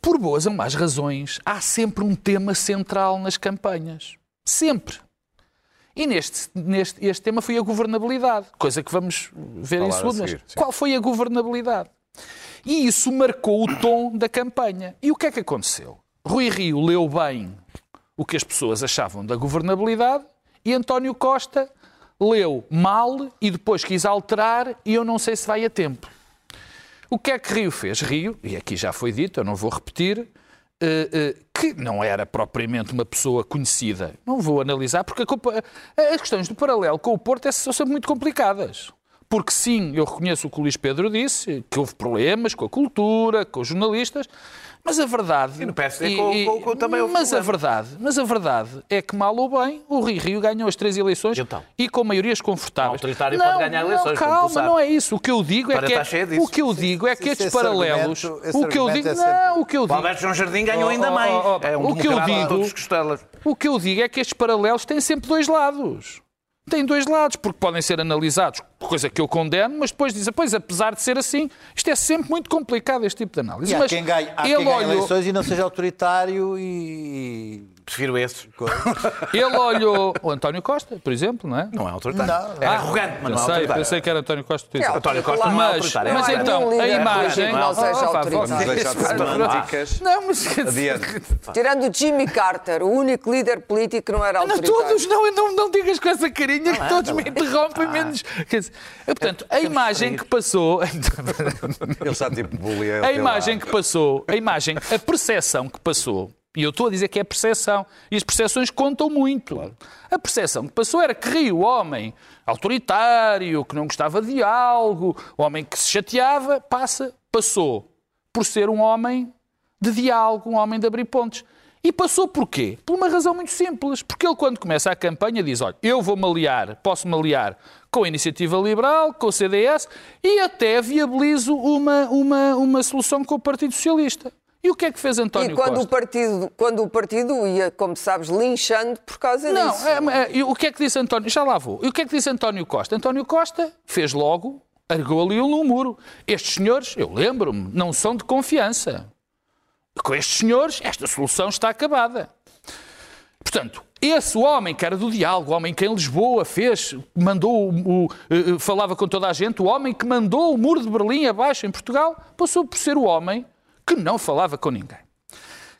por boas ou más razões, há sempre um tema central nas campanhas. Sempre. E neste, neste este tema foi a governabilidade, coisa que vamos ver em Falar a segundo. seguir. Qual foi a governabilidade? E isso marcou o tom da campanha. E o que é que aconteceu? Rui Rio leu bem o que as pessoas achavam da governabilidade e António Costa leu mal e depois quis alterar e eu não sei se vai a tempo. O que é que Rio fez? Rio, e aqui já foi dito, eu não vou repetir, eh, eh, que não era propriamente uma pessoa conhecida. Não vou analisar, porque culpa- as questões do paralelo com o Porto é- são sempre muito complicadas. Porque sim, eu reconheço o que o Luís Pedro disse, que houve problemas com a cultura, com os jornalistas, mas a verdade... E no PSD com- com- com- também houve Mas a problemas. verdade, mas a verdade é que mal ou bem, o Rio Rio ganhou as três eleições E então? e com maiorias confortáveis. O autoritário não, pode ganhar não, eleições, calma, não é isso. O que eu digo é que disso. o que eu digo é que estes paralelos, o que eu digo, é não, o que eu O digo, Alberto João Jardim ganhou Oh, ainda oh, mais. oh, é um o que eu a digo- o que eu digo é que estes paralelos têm sempre dois lados. Têm dois lados, porque podem ser analisados, coisa que eu condeno, mas depois dizem, pois, apesar de ser assim, isto é sempre muito complicado, este tipo de análise. E há mas quem ganhe, há ele quem ganhe olhou, eleições e não seja autoritário e... Prefiro esses. ele olhou o António Costa, por exemplo, não é? Não é autoritário. Não, é Ah, arrogante, mas eu não é sei, autoritário. pensei que era António Costa. É. António Costa não é Mas, autoritário. mas é Não então, a líder imagem. não seja Ah, autoritário. Não, mas. Tirando o Jimmy Carter, o único líder político que não era Não, autoritário. todos, não, não, não digas com essa carinha que todos me interrompem, menos. Quer dizer, portanto, a imagem que passou. Ele está tipo bullying. A imagem que passou, a imagem, a percepção que passou, e eu estou a dizer que é percepção, e as percepções contam muito. A percepção que passou era que Rio, homem autoritário, que não gostava de algo, homem que se chateava, passa, passou por ser um homem de diálogo, um homem de abrir pontes. E passou por quê? Por uma razão muito simples. Porque ele, quando começa a campanha, diz: Olha, eu vou-me aliar, posso-me aliar com a Iniciativa Liberal, com o CDS e até viabilizo uma, uma, uma solução com o Partido Socialista. E o que é que fez António E quando Costa? o, partido, quando o partido ia, como sabes, linchando por causa Não, disso. é, é, e o que é que disse António? Já lá vou. E o que é que disse António Costa? António Costa fez logo, argou ali um muro. Estes senhores, eu lembro-me, não são de confiança. Com estes senhores, esta solução está acabada. Portanto, esse homem que era do diálogo, o homem que em Lisboa fez, mandou, o, o- eh, falava com toda a gente, o homem que mandou o muro de Berlim abaixo em Portugal, passou por ser o homem que não falava com ninguém.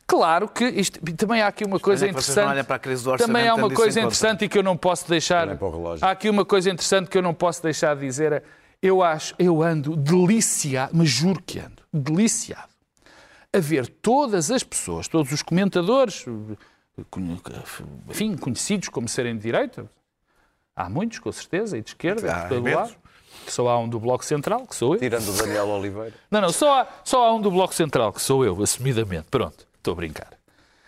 Claro que isto, também há aqui uma coisa é interessante. não olham para a crise do orçamento também há uma coisa interessante e que eu não posso deixar. Relógio. Há aqui uma coisa interessante que eu não posso deixar de dizer. Eu acho, eu ando deliciado, mas juro que ando, deliciado, a ver todas as pessoas, todos os comentadores, enfim, conhecidos como serem de direita, há muitos, com certeza, e de esquerda, Há de todo lado, que só há um do Bloco Central, que sou eu. Tirando o Daniel Oliveira. Não, não, só há, só há um do Bloco Central, que sou eu, assumidamente. Pronto, estou a brincar.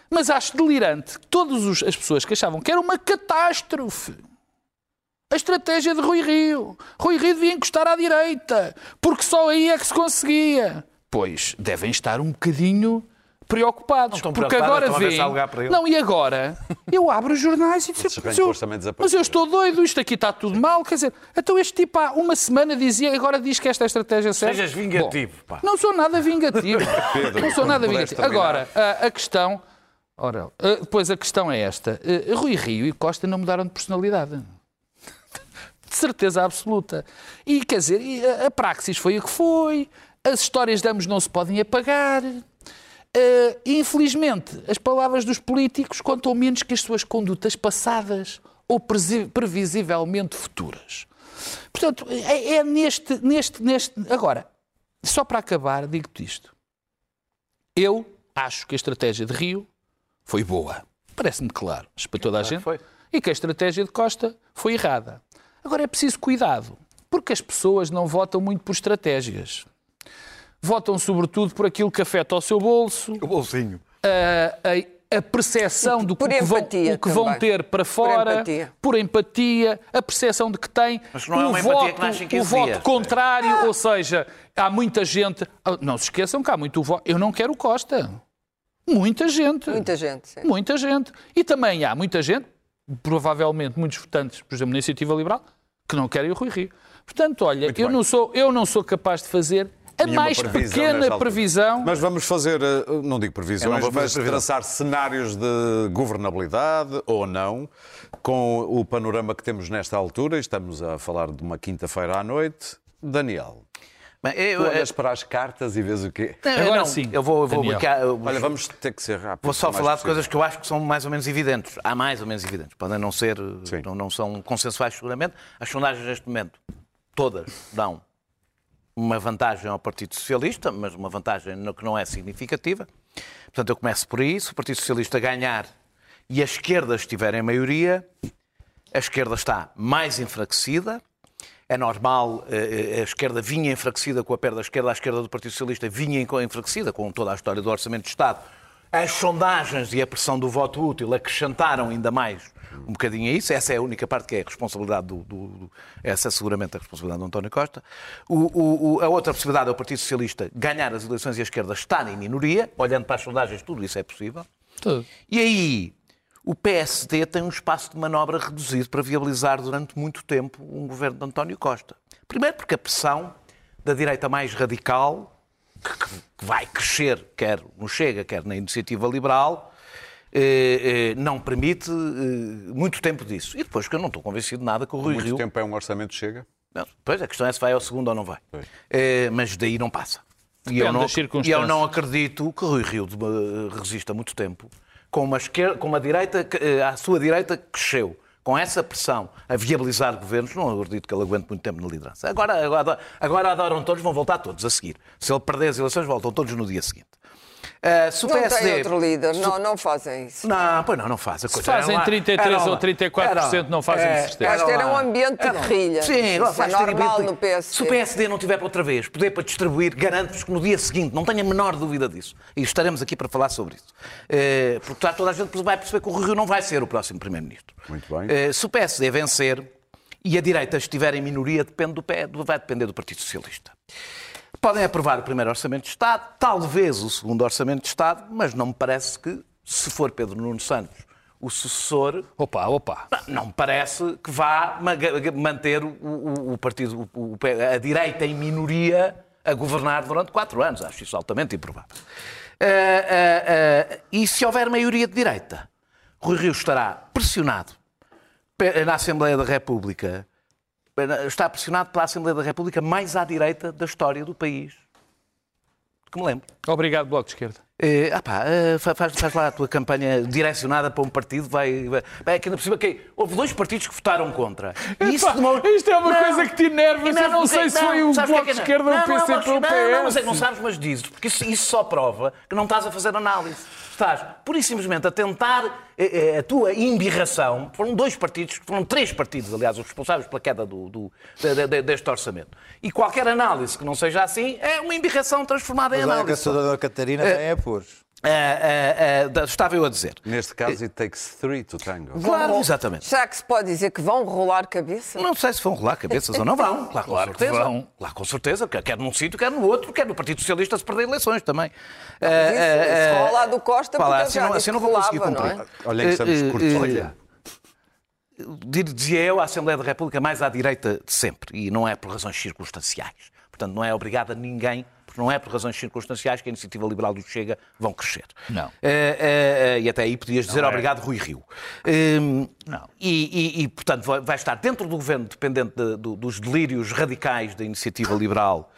Mas acho delirante que todas as pessoas que achavam que era uma catástrofe a estratégia de Rui Rio. Rui Rio devia encostar à direita, porque só aí é que se conseguia. Pois devem estar um bocadinho preocupados, estão porque agora ele. Não, e agora? Eu abro os jornais e disse, mas eu, mas eu estou doido, isto aqui está tudo mal. Quer dizer, então este tipo há uma semana dizia, agora diz que esta é a estratégia certa. Sejas vingativo, Bom, pá. Não sou nada vingativo. Pedro, não sou nada vingativo. Agora, a, a questão. Ora, a- depois a questão é esta. Eh, Rui Rio e Costa não mudaram de personalidade. De certeza absoluta. E quer dizer, a, a praxis foi a que foi, as histórias de ambos não se podem apagar. Eh, infelizmente, as palavras dos políticos contam menos que as suas condutas passadas ou previsivelmente futuras. Portanto, é, é neste, neste, neste. Agora, só para acabar, digo-te isto. Eu acho que a estratégia de Rio foi boa. Parece-me claro, para toda a gente. foi. E que a estratégia de Costa foi errada. Agora é preciso cuidado, porque as pessoas não votam muito por estratégias. Votam sobretudo por aquilo que afeta o seu bolso, O bolsinho. a, a, a percepção do que, Por o que vão, empatia o que vão ter para fora, empatia. por empatia, a percepção de que tem Mas não é o uma empatia voto, que nasce em 15 o voto dias. contrário, ou seja, há muita gente. Ah, Não se esqueçam que há muito voto. Eu não quero Costa. Muita gente. Muita gente, sim. Muita gente. E também há muita gente, provavelmente muitos votantes, por exemplo, na Iniciativa Liberal, que não querem o Rui Rio. Portanto, olha, Muito eu bem. não, sou, eu não sou capaz de fazer a mais previsão pequena previsão. Mas vamos fazer, eh, não digo não previsões, fazer mas previsão. traçar cenários de governabilidade ou não, com o panorama que temos nesta altura. Estamos a falar de uma quinta-feira à noite. Daniel, Bem, eu, tu olhas para as cartas e vês o quê? Agora não, sim, Eu vou, eu vou, eu- Olha, vamos ter que ser rápido. Vou só falar de possível. coisas que eu acho que são mais ou menos evidentes. Há mais ou menos evidentes. Podem não ser, não, não são consensuais seguramente. As sondagens neste momento, todas dão uma vantagem ao Partido Socialista, mas uma vantagem que não é significativa. Portanto, eu começo por aí. Se o Partido Socialista ganhar e a esquerda estiver em maioria, a esquerda está mais enfraquecida. É normal, eh, eh, a esquerda vinha enfraquecida com a perda da esquerda, a esquerda do Partido Socialista vinha enfraquecida com toda a história do Orçamento de Estado. As sondagens e a pressão do voto útil acrescentaram ainda mais um bocadinho a isso. Essa é a única parte que é a responsabilidade do. do- do- essa é seguramente a responsabilidade do António Costa. O- o- a outra possibilidade é o Partido Socialista ganhar as eleições e a esquerda estar em minoria. Olhando para as sondagens, tudo isso é possível. Tudo. E aí, o PSD tem um espaço de manobra reduzido para viabilizar durante muito tempo um governo de António Costa. Primeiro porque a pressão da direita mais radical, que vai crescer, quer no Chega, quer na Iniciativa Liberal, eh, eh, não permite eh, muito tempo disso. E depois que eu não estou convencido de nada que o Rui Muito Rio... tempo é um orçamento chega? Não, pois, a questão é se vai ao segundo ou não vai. Eh, mas daí não passa. E eu não, e eu não acredito que Rui Rio eh, resista muito tempo com uma, esquerda, com uma direita, que, eh, a sua direita cresceu. Com essa pressão a viabilizar governos, não acredito que ele aguente muito tempo na liderança. Agora, agora, agora adoram todos, vão voltar todos a seguir. Se ele perder as eleições, voltam todos no dia seguinte. Eh, se o Não PSD tem outro líder, não, não fazem isso. não, pois não, não faz. A Se coisa fazem era lá- 33 era ou lá- 34%, era- não fazem é, certeza. Este era um ambiente de guerrilha. Sim, Isso é vais ter normal no PSD. Se o PSD não tiver para outra vez poder para distribuir, garanto-vos que no dia seguinte, não tenho a menor dúvida disso, e estaremos aqui para falar sobre isso. Eh, Porque tá- toda a gente vai perceber que o Rui Rio não vai ser o próximo Primeiro-Ministro. Muito bem. Eh, Se o PSD vencer e a direita estiver em minoria, depende do, vai depender do Partido Socialista. Podem aprovar o primeiro Orçamento de Estado, talvez o segundo Orçamento de Estado, mas não me parece que, se for Pedro Nuno Santos o sucessor, Opa, opa. não me parece que vá ma- manter o, o- o partido, o- a direita em minoria a governar durante quatro anos. Acho isso altamente improvável. Ah, ah, ah, e se houver maioria de direita, Rui Rio estará pressionado na Assembleia da República, está pressionado pela Assembleia da República mais à direita da história do país. Que me lembro. Obrigado, Bloco de Esquerda. Eh, ah pá, eh, fa- faz, faz lá a tua campanha direcionada para um partido, vai. vai vai aqui ainda por cima, que houve dois partidos que votaram contra. E Epá, demora- isto é uma coisa que te enerva, eu não sei se foi o sabes Bloco que é de que Esquerda ou o não, não, ou o não, Não, mas é que não PS. sabes, mas dizes, porque isso, isso só prova que não estás a fazer análise. Estás, pura e simplesmente, a tentar a tua embirração. Foram dois partidos, foram três partidos, aliás, os responsáveis pela queda do, do- de- de- deste orçamento. E qualquer análise que não seja assim é uma embirração transformada em Mas olha que a análise. Catarina tem é puros. Ah, ah, ah, estava eu a dizer. Neste caso, it takes three to tango. Claro, exatamente. Será que se pode dizer que vão rolar cabeça? Não sei se vão rolar cabeças ou não vão. Claro, com Claro que certeza. vão. Lá com certeza, quer num sítio, quer no outro, quer no Partido Socialista se perder eleições também. Isso, isso rola do Costa, lá, porque assim já não, assim não vou conseguir rolava, cumprir. não é? Olha que estamos Eh, eh, curtos. eh, Olha. Dizia eu, a Assembleia da República mais à direita de sempre. E não é por razões circunstanciais. Portanto, não é obrigada a ninguém, porque não é por razões circunstanciais que a iniciativa liberal do Chega vão crescer. Não. Eh, eh, e até aí podias dizer obrigado, Rui Rio. Não. E, e- e, portanto, vai, estar dentro do governo, dependente de- do- dos delírios radicais da iniciativa liberal,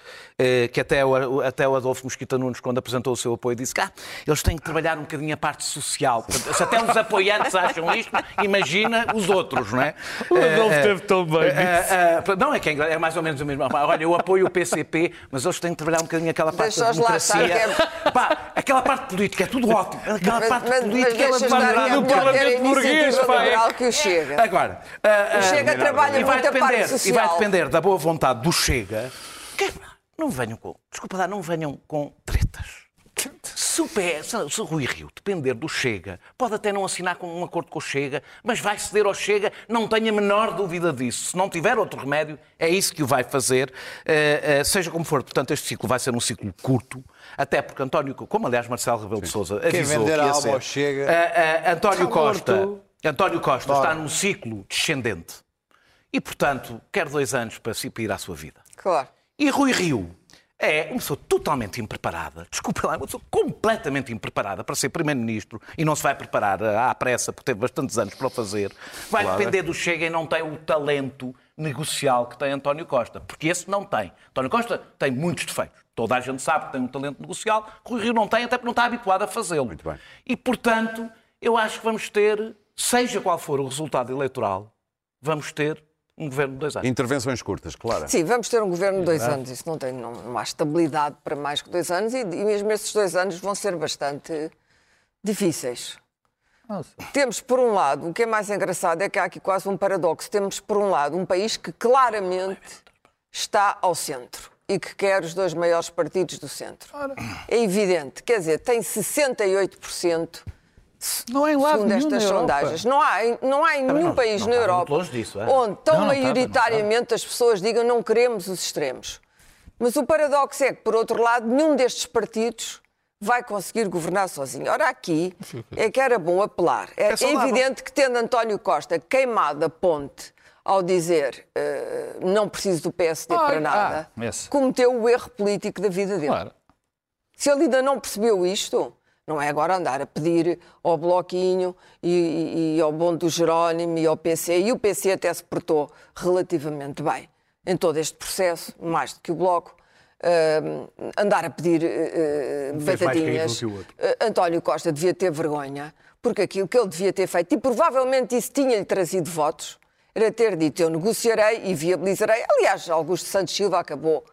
que até o, até o Adolfo Mosquita Nunes, quando apresentou o seu apoio, disse que ah, eles têm que trabalhar um bocadinho a parte social. Portanto, se até os apoiantes acham isto, imagina os outros, não é? O Adolfo Eh, eh, teve tão bem eh, eh, não, é que é, é mais ou menos o mesmo. Olha, eu apoio o PCP, mas eles têm que trabalhar um bocadinho aquela parte da Deixa-os lá democracia. que Pá, aquela parte política é tudo ótimo. Aquela Mas, parte mas, mas política que é no melhor ter a Parlamento burguês, pá, é liberal que o Chega. Agora, O Chega trabalha e vai a parte depender, social. E vai depender da boa vontade do Chega. Que, não venham com. Desculpa lá, não venham com tretas. Se o, PS, se o Rui Rio depender do Chega, pode até não assinar com um acordo com o Chega, mas vai ceder ao Chega, não tenha a menor dúvida disso. Se não tiver outro remédio, é isso que o vai fazer, eh, eh, seja como for. Portanto, este ciclo vai ser um ciclo curto, até porque António, como aliás Marcelo Rebelo de Sousa avisou vender que a ia alma ser, ao Chega- eh, António Está Costa, morto. António Costa está num ciclo descendente e, portanto, quer dois anos para se ir à sua vida. Claro. E Rui Rio é uma pessoa totalmente impreparada, desculpa lá, é uma pessoa completamente impreparada para ser Primeiro-Ministro e não se vai preparar à pressa, porque teve bastantes anos para o fazer. Vai depender do Chega e não tem o talento negocial que tem António Costa, porque esse não tem. António Costa tem muitos defeitos. Toda a gente sabe que tem um talento negocial, Rui Rio não tem, até porque não está habituado a fazê-lo. Muito bem. E, portanto, eu acho que vamos ter, seja qual for o resultado eleitoral, vamos ter um governo de dois anos. Intervenções curtas, claro. Sim, vamos ter um governo de dois anos. Isso não, tem, não, não há estabilidade para mais que dois anos e, e mesmo esses dois anos vão ser bastante difíceis. Temos, por um lado, o que é mais engraçado é que há aqui quase um paradoxo. Temos, por um lado, um país que claramente está ao centro e que quer os dois maiores partidos do centro. É evidente, quer dizer, tem 68%. Não é em lado Segundo estas sondagens, não há, não há em nenhum não- país não na Europa disso, é? onde tão Não, não está, maioritariamente as pessoas digam não queremos os extremos. Mas o paradoxo é que, por outro lado, nenhum destes partidos vai conseguir governar sozinho. Ora, aqui é que era bom apelar. É, saudável. evidente que, tendo António Costa queimado a ponte ao dizer eh, não preciso do PSD Ai, para nada, ah, cometeu o erro político da vida dele. Claro. Se ele ainda não percebeu isto, não é agora andar a pedir ao Bloquinho e, e- e ao Bom do Jerónimo e ao PC, e o PC até se portou relativamente bem em todo este processo, mais do que o Bloco, hum, andar a pedir uh. Uh, António Costa devia ter vergonha, porque aquilo que ele devia ter feito, e provavelmente isso tinha-lhe trazido votos, era ter dito eu negociarei e viabilizarei. Aliás, Augusto Santos Silva acabou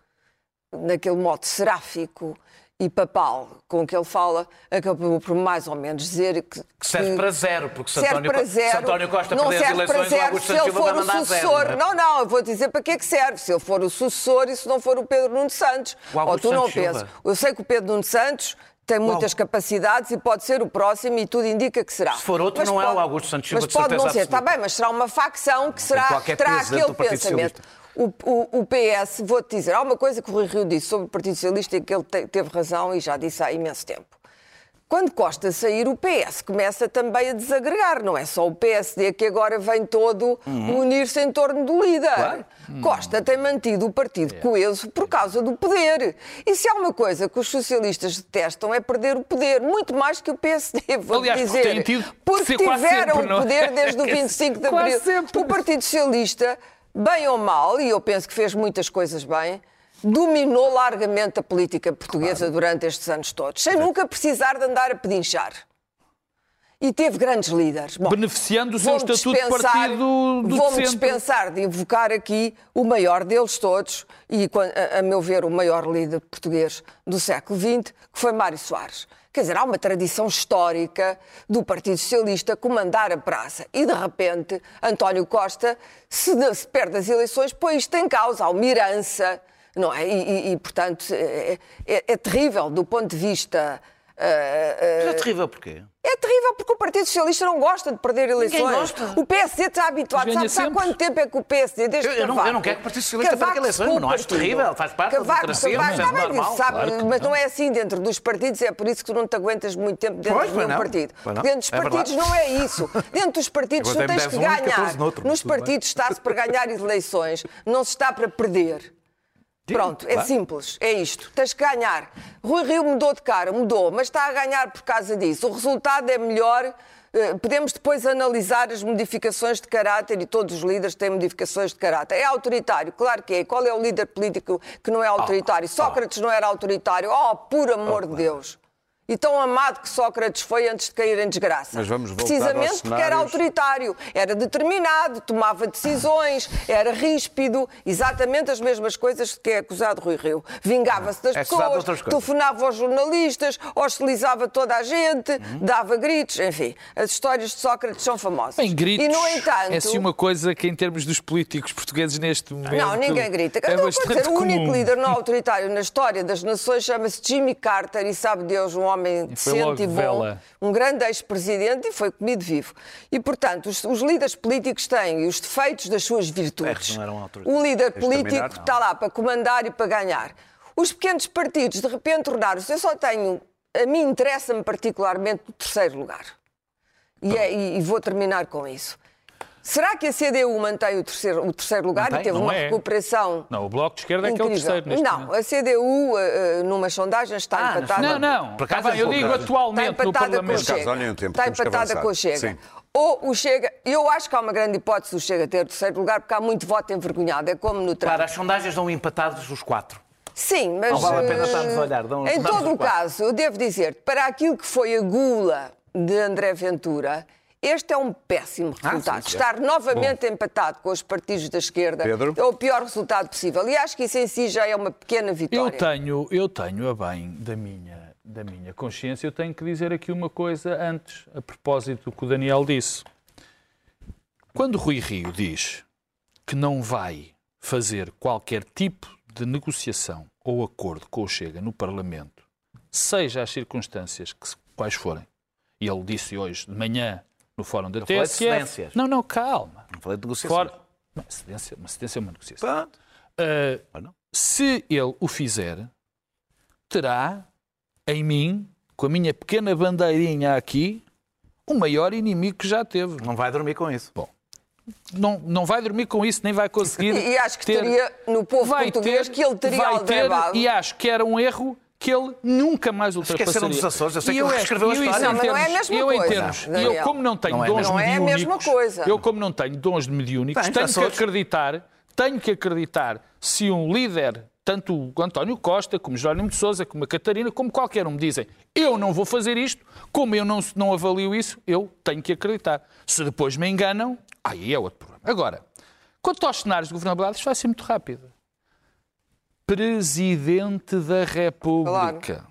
naquele modo seráfico e papal com que ele fala, acabou por mais ou menos dizer que. Que serve para zero, porque se serve António, para Co- se zero. António Costa não perder as serve para eleições, zero Augusto se ele for o mandar zero. sucessor. não é? Não, não, eu vou dizer para que é que serve. Se ele for o sucessor e se não for o Pedro Nuno Santos. Ou tu não Santos Silva. pensas. Eu sei que o Pedro Nuno Santos tem muitas capacidades e pode ser o próximo e tudo indica que será. Se for outro, Mas não é pode- o Augusto Santos Silva, Mas de pode não ser, está bem, mas será uma facção que será, terá aquele pensamento. Socialista. O, o, o PS, vou-te dizer, há uma coisa que o Rui Rio disse sobre o Partido Socialista e que ele te- teve razão e já disse há imenso tempo. Quando Costa sair, o PS começa também a desagregar. Não é só o PSD que agora vem todo unir-se em torno do líder. Costa tem mantido o partido coeso por causa do poder. E se há uma coisa que os socialistas detestam é perder o poder, muito mais que o PSD, vou Aliás, porque dizer. têm tido- porque tiveram sempre, não é? o poder desde o 25 de Abril. sempre. O Partido Socialista, bem ou mal, e eu penso que fez muitas coisas bem, dominou largamente a política portuguesa durante estes anos todos, sem nunca precisar de andar a pedinchar. E teve grandes líderes. Bom, Beneficiando do seu estatuto de partido do Vou-me dispensar de invocar aqui o maior deles todos, e a meu ver, o maior líder português do século XX, que foi Mário Soares. Quer dizer, há uma tradição histórica do Partido Socialista comandar a praça. E, de repente, António Costa, se, se perde as eleições, põe isto em causa, há uma mirança, não é? E, e- e, portanto, é, é- é terrível do ponto de vista. Mas é terrível porquê? é terrível porque o Partido Socialista não gosta de perder eleições. gosta. O PSD está habituado. Sabe, sabe sempre. quanto tempo é que o PSD, desde Eu- eu não- eu não quero que o Partido Socialista Cavaco perca eleições, mas não acho terrível, faz parte da Cavaco- democracia, Cavaco- mas é normal, sabe, claro mas não é assim dentro dos partidos, é por isso que tu não te aguentas muito tempo dentro Pois, de um não. partido. Não. Dentro dos É partidos não é isso. Dentro dos partidos tu tens que 10 num 14 ganhar. noutro, Nos partidos está-se para ganhar eleições, não se está para perder. Pronto, é claro. simples, é isto. Tens que ganhar. Rui Rio mudou de cara, mudou, mas está a ganhar por causa disso. O resultado é melhor. eh, Podemos depois analisar as modificações de caráter e todos os líderes têm modificações de caráter. É autoritário, claro que é. Qual é o líder político que não é autoritário? Sócrates não era autoritário. Oh, por amor de Deus! E tão amado que Sócrates foi antes de cair em desgraça. Mas vamos voltar Precisamente aos porque era cenários. autoritário, era determinado, tomava decisões, era ríspido, exatamente as mesmas coisas que é acusado Rui Rio. Vingava-se das É pessoas, telefonava aos jornalistas, hostilizava toda a gente, Uhum. dava gritos, enfim. As histórias de Sócrates são famosas. Bem, gritos e, no entanto, é sim uma coisa que, em termos dos políticos portugueses neste momento. não, ninguém grita. É dizer, o único líder não autoritário na história das nações chama-se Jimmy Carter e sabe Deus, um homem foi decente e bom, vela. um grande ex-presidente e foi comido vivo. E, portanto, os, os líderes políticos têm os defeitos das suas virtudes. O líder de político está lá para comandar e para ganhar. Os pequenos partidos, de repente, tornaram-se. Eu só tenho. A mim interessa-me particularmente o terceiro lugar. E, é- e- e vou terminar com isso. Será que a CDU mantém o terceiro, o terceiro lugar Mantém? e teve Não uma é. recuperação Não, o Bloco de Esquerda é que é o incrível? terceiro neste Não, momento. a CDU, eh, eh, numa sondagem, está Ah, empatada. Não, não. Por acaso é eu digo Está atualmente no empatada com o Parlamento. Chega. olhem o tempo, Está empatada com o Chega. Sim. Ou o Chega, eu acho que há uma grande hipótese do Chega ter o terceiro lugar, porque há muito voto envergonhado, é como no Trump. Claro, as sondagens dão empatados os quatro. Sim, mas. Não vale a pena eh, estarmos a olhar, dão- Em todo o caso, eu devo dizer, para aquilo que foi a gula de André Ventura, este é um péssimo Ah, resultado. sim, sim. Estar novamente empatado com os partidos da esquerda Pedro? é o pior resultado possível. E acho que isso em si já é uma pequena Eu vitória. tenho, eu tenho a bem da minha, da minha consciência, eu tenho que dizer aqui uma coisa antes, a propósito do que o Daniel disse. Quando Rui Rio diz que não vai fazer qualquer tipo de negociação ou acordo com o Chega no Parlamento, seja as circunstâncias que, quais forem, e ele disse hoje de manhã no fórum da falei de TSF... cedências. Não, não, calma. Não falei de negociação. Fora... Não, cedência, uma cedência é uma negociação. Pronto. Uh, não? se ele o fizer, terá em mim, com a minha pequena bandeirinha aqui, o maior inimigo que já teve. Não vai dormir com isso. Bom, não, não vai dormir com isso, nem vai conseguir. E, acho que ter- teria no povo vai português ter- que ele teria vai ter. E acho que era um erro que ele nunca mais ultrapassaria. Esqueceram dos Açores, eu sei que ele acho- reescreveu a eu isso história. em Não, mas não é a termos- mesma eu em coisa, termos- Daniel. Eu, como não tenho Não é dons Não é a mediúnicos, mesma coisa. eu como não tenho dons de mediúnicos, Tens, tenho que Açores. acreditar, tenho que acreditar se um líder, tanto o António Costa, como Jerónimo de Sousa, como a Catarina, como qualquer um me dizem, eu não vou fazer isto, como eu não, não avalio isso, eu tenho que acreditar. Se depois me enganam, aí é outro problema. Agora, quanto aos cenários de governabilidade, isto vai ser muito rápido. Presidente da República.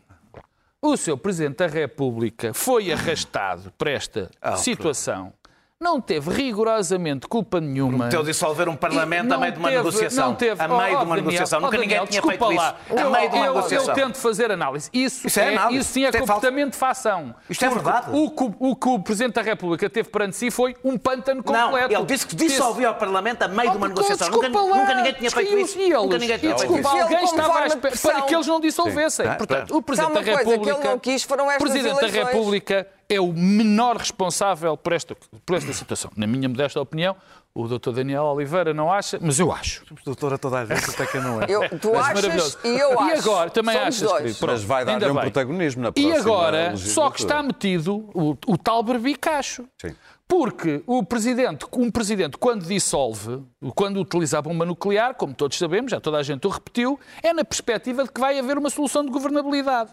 O seu Presidente da República foi arrastado para esta Ah, situação não teve rigorosamente culpa nenhuma. Prometeu dissolver um parlamento a meio de uma teve- negociação. Não teve, A meio Oh, de uma Daniel, negociação. oh, Nunca ninguém Daniel, tinha desculpa feito lá. isso. A meio de uma eu, negociação. eu tento fazer análise. Isso, Isso é análise. isso sim é Isto é falta- comportamento de facção. Isto é verdade. O que, o que o Presidente da República teve perante si foi um pântano Não, completo. ele disse que dissolvia o parlamento a meio de uma Oh, negociação. desculpa Nunca, lá. nunca ninguém tinha feito isso. eles? Nunca ninguém tinha feito Desculpa, isso. Alguém estava à espera para que eles não dissolvessem. Ah, Portanto, claro. o Presidente uma da coisa que ele República. não quis foram estas o Presidente da. República é o menor responsável por esta, por esta situação. Na minha modesta opinião, o Dr. Daniel Oliveira não acha, mas eu acho. Doutora toda a gente, até que não é. Eu, tu Mas achas maravilhoso. e eu acho. E agora, também Somos achas, dois. querido? Mas Pronto, vai dar-lhe um bem. protagonismo na E próxima agora, legislatura. só que está metido o, o tal berbicacho. Sim. Porque o presidente, um presidente, quando dissolve, quando utiliza a bomba nuclear, como todos sabemos, já toda a gente o repetiu, é na perspectiva de que vai haver uma solução de governabilidade.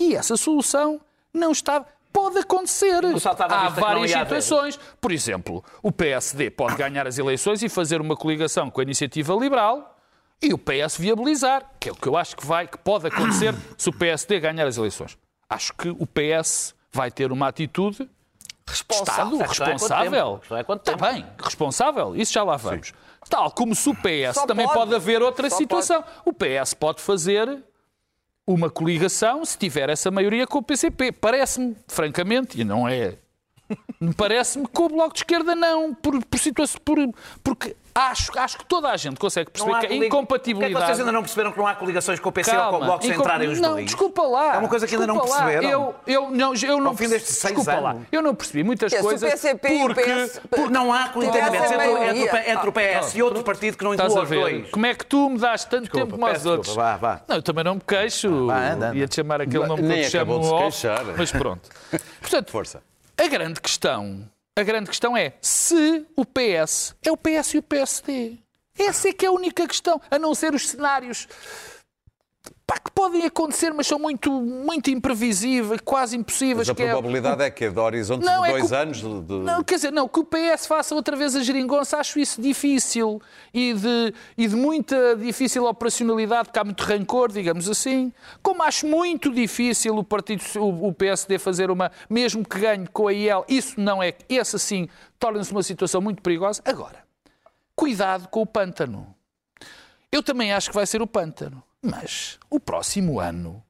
E essa solução não está. Pode acontecer. Há várias situações. Por exemplo, o PSD pode ganhar as eleições e fazer uma coligação com a iniciativa liberal e o PS viabilizar, que é o que eu acho que vai, que pode acontecer se o PSD ganhar as eleições. Acho que o PS vai ter uma atitude Estado Responsável. Isto é responsável. é Está bem, responsável, isso já lá vamos. Tal como se o PS Só também pode. pode haver outra Só situação. O PS pode fazer uma coligação se tiver essa maioria com o PCP. Parece-me, francamente, e não é. Parece-me que o Bloco de Esquerda não, por, por situação. Por, porque acho, acho que toda a gente consegue perceber Não que a incompatibilidade. Porquê é que vocês ainda não perceberam que não há coligações com o PC ou com o Calma, Bloco se incom- entrarem os não, dois? desculpa lá. É uma coisa que ainda não desculpa perceberam. Eu, eu não, eu não Ao fim destes seis desculpa anos. lá. Eu não percebi muitas o coisas PCP e o porque, PS Porque não há entendimentos Tivesse entre, entre, o- entre o PS e outro partido que não Estás inclua a os ver? dois. Como é que tu me das tanto tempo como aos outros? desculpa, vá, vá. Não, eu também não me queixo. Ia-te chamar aquele nome que eu te chamo off, mas pronto. Portanto, Força. A grande questão, a grande questão é se o PS é o PS e o PSD. Essa é que é a única questão, a não ser os cenários pá, que podem acontecer, mas são muito, muito imprevisíveis, quase impossíveis. Mas a que é- probabilidade é que é de horizonte Não, de é dois que o- anos de... de- Não, quer dizer, não, que o PS faça outra vez a geringonça, acho isso difícil e de, e de muita difícil operacionalidade, porque há muito rancor, digamos assim. Como acho muito difícil o, partido, o, o PSD fazer uma, mesmo que ganhe com a IEL, isso não é, esse assim, torna-se uma situação muito perigosa. Agora, cuidado com o pântano. Eu também acho que vai ser o pântano, mas o próximo ano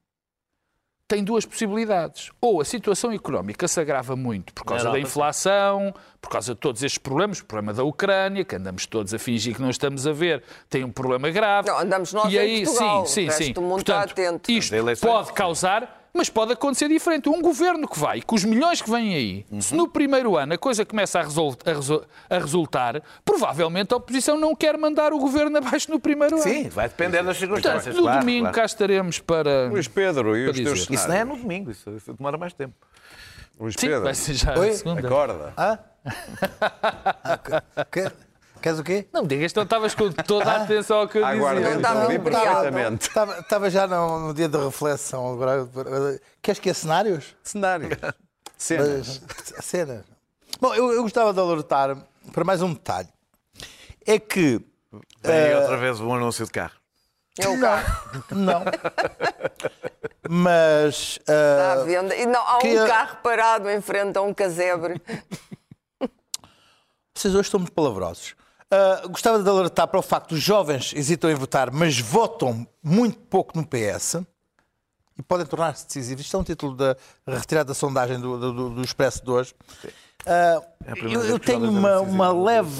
tem duas possibilidades. Ou a situação económica se agrava muito por causa da inflação, por causa de todos estes problemas, o problema da Ucrânia, que andamos todos a fingir que não estamos a ver, tem um problema grave. Não, andamos nós e em aí, Portugal, sim, sim, o resto sim. do mundo está Portanto, atento. Isto pode sim. causar, mas pode acontecer diferente. Um governo que vai, com os milhões que vêm aí, se Uhum. no primeiro ano a coisa começa a, resol- a resol- a resultar, provavelmente a oposição não quer mandar o governo abaixo no primeiro ano. Sim, vai depender das Portanto, circunstâncias. no claro, domingo claro. cá estaremos para. Luís Pedro e os teus cenários. Isso não é no domingo, isso, isso demora mais tempo. Luís Sim, Pedro, vai ser já Oi? a segunda. acorda. Hã? Quer- Queres o quê? Não me digas, então estavas com toda a atenção ao que eu Aguarda, dizia. Não estava entendi obrigado. perfeitamente. Estava, estava já no, no dia da reflexão. Agora, queres que é cenários? Cenários. Cenas. Mas, Cenas. Bom, eu, eu gostava de alertar para mais um detalhe. É que. Vem Eh, outra vez um anúncio de carro. É o carro Não. Mas. está ah, à venda. E não, há um carro parado em frente a um casebre. Vocês hoje estão muito palavrosos. Ah, gostava de alertar para o facto dos jovens hesitam em votar, mas votam muito pouco no PS e podem tornar-se decisivos. Isto é um título da retirada da sondagem do, do, do- Expresso de hoje. Ah, É eu, eu que tenho uma, uma leve.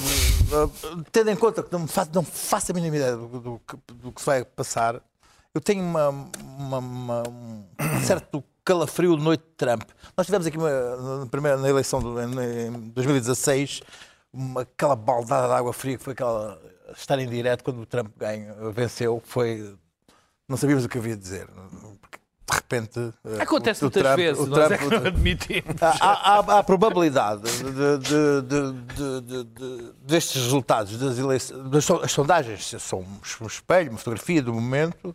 ah, tendo em conta que não, faço, não faço a mínima ideia do, do que- do que se vai passar, eu tenho uma, uma- uma- um certo calafrio de noite de Trump. Nós tivemos aqui uma, na, primeira, na eleição do, em, em 2016 uma, aquela baldada de água fria que foi aquela estar em direto quando o Trump ganhou, venceu. Foi. Não sabíamos o que havia de dizer. Porque, de repente. eh, Acontece o- muitas Trump- vezes, o nós Trump- é que não admitimos. Há, há- há a probabilidade de, de- de- de- de- de- destes resultados das eleições. das As sondagens são um espelho, uma fotografia do momento,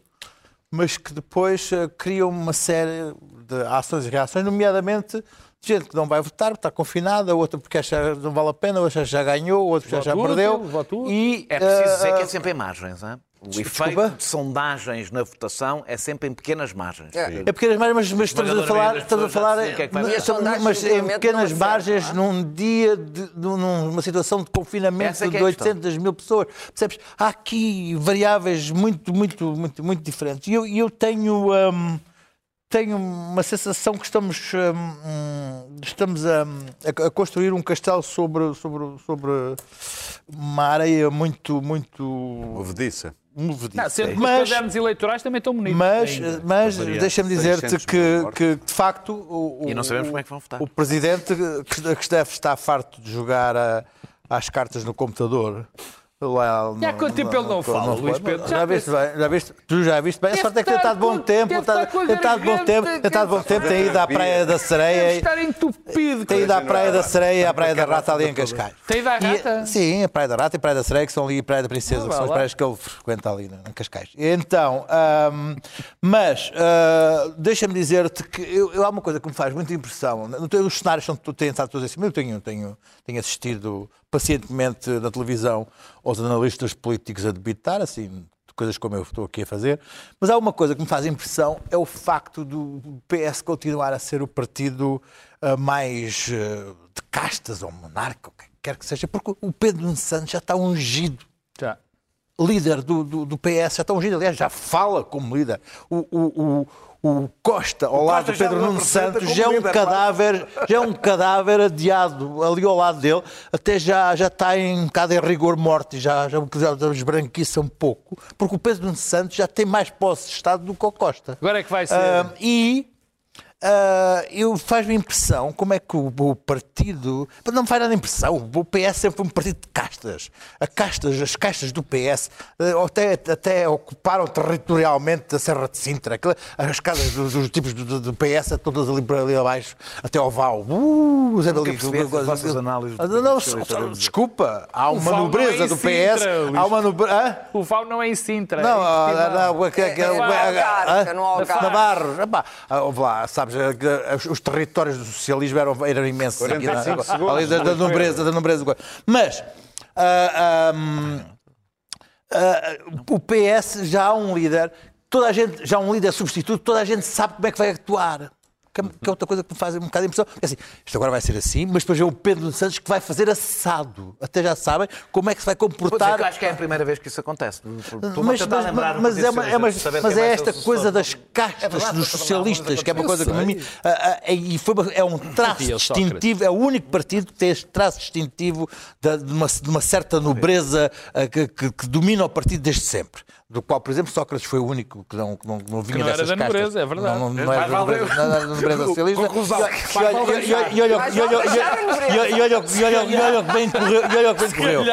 mas que depois eh, criam uma série de ações e reações, nomeadamente gente que não vai votar, está confinada, outra porque acha que não vale a pena, outra já ganhou, outra porque já Voto perdeu. E, É preciso dizer que é sempre em margens. Hein? O Desculpa? efeito de sondagens na votação é sempre em pequenas margens. É. É pequenas margens, mas, mas estamos a falar, das estamos a falar já que é que mas- em pequenas não margens, acertam, num dia, de, numa situação de confinamento é de é a questão. 800 mil pessoas. Percebes? Há aqui variáveis muito, muito, muito, muito diferentes. E eu, eu tenho, hum, tenho uma sensação que estamos, hum, estamos a, a construir um castelo sobre, sobre, sobre uma areia muito, muito Movediça. movediça. Não, sendo que os Mas- cadernos eleitorais também estão bonitos. mas, ainda. mas deixa-me dizer-te 600 que, que, de facto, o, o- E não sabemos como é que vão votar. o presidente que, que deve estar farto de jogar a- às cartas no computador. Lá, E há quanto tempo ele não fala, Luís Pedro? Já, Já viste bem? Já viste? Tu já viste bem? A Deve sorte é que tem estado bom tempo. deve Tem estado bom tempo. Tem estado bom tempo. Tem ido à Praia da Deve Sereia. estar entupido. Tem ido à Praia da Sereia e à Praia da Rata ali em Cascais. Tem ido à Rata? sim, a Praia da Rata e a Praia da Sereia, que são ali a Praia da Princesa, Ah, que são as praias que ele frequenta ali em Cascais. Então, ahm, mas, ah, deixa-me dizer-te que eu, há uma coisa que me faz muita impressão. Não tem- Os cenários são, têm estado todos em cima. Eu tenho, tenho, tenho assistido pacientemente na televisão aos analistas políticos a debitar, assim, de coisas como eu estou aqui a fazer. Mas há uma coisa que me faz impressão, é o facto do PS continuar a ser o partido ah, mais ah, de castas ou monarca, o que quer que seja, porque o Pedro Santos já está ungido Já. líder do, do, do PS, já está ungido, aliás, já fala como líder. O, o, o, o Costa, ao lado Costa do já Pedro o Nuno Santos, já é um líder, cadáver, já é um cadáver adiado ali ao lado dele, até já, já está em um bocado em rigor morte, já, já, já esbranquiça um pouco, porque o Pedro Nuno Santos já tem mais posse de Estado do que o Costa. Agora é que vai ser. Ah, e ah, eu faz-me impressão como é que o, o partido. Não me faz nada impressão. O PS sempre foi um partido de castas. A castas as castas do PS ah, até, até ocuparam territorialmente a Serra de Sintra. Aquela- As casas dos, dos tipos do, do PS, todas ali para ali abaixo, até ao Val. Uh, vossas análises do Ah, Não, Partido Socialista. desculpa. Há uma Val não é nobreza em do Sintra, PS. Luís. Há uma nobreza. O VAU não é em Sintra. Não, é ah, não, É ah, Algarve, ah, no Algarve. Navarros, epá, ah, ouve lá, sabes, que, ah, os- os territórios do socialismo eram, eram imensos. aqui, 45 não é? segundos, Ali da, da nobreza, da nobreza. Mas ah, ah, ah, o PS já há um líder, toda a gente, já há um líder substituto, toda a gente sabe como é que vai atuar. Que é- que é outra coisa que me faz um bocado de impressão. É assim, isto agora vai ser assim, mas depois é o Pedro Santos que vai fazer assado. Até já sabem como é que se vai dizer comportar. eu acho que é a primeira vez que isso acontece. Mas, mas, lembrar do mas é, uma- é, mas quem é esta coisa das castas verdade, dos socialistas, que é uma coisa que mim. e foi uma- é um traço distintivo, é o único partido que tem este traço distintivo de, uma, de uma certa nobreza ah, que, que- que domina o partido desde sempre. Do qual, por exemplo, Sócrates foi o único que não, que não, não vinha não era da castas. nobreza, é verdade. Não, não, não era da nobreza, não era da nobreza socialista. Conclusão. E olha- e olha- e olha- e olha- Mas e olha- vamos deixar a nobreza. e olha- e olha- e olha- e olha o que bem correu. e olha o que bem correu.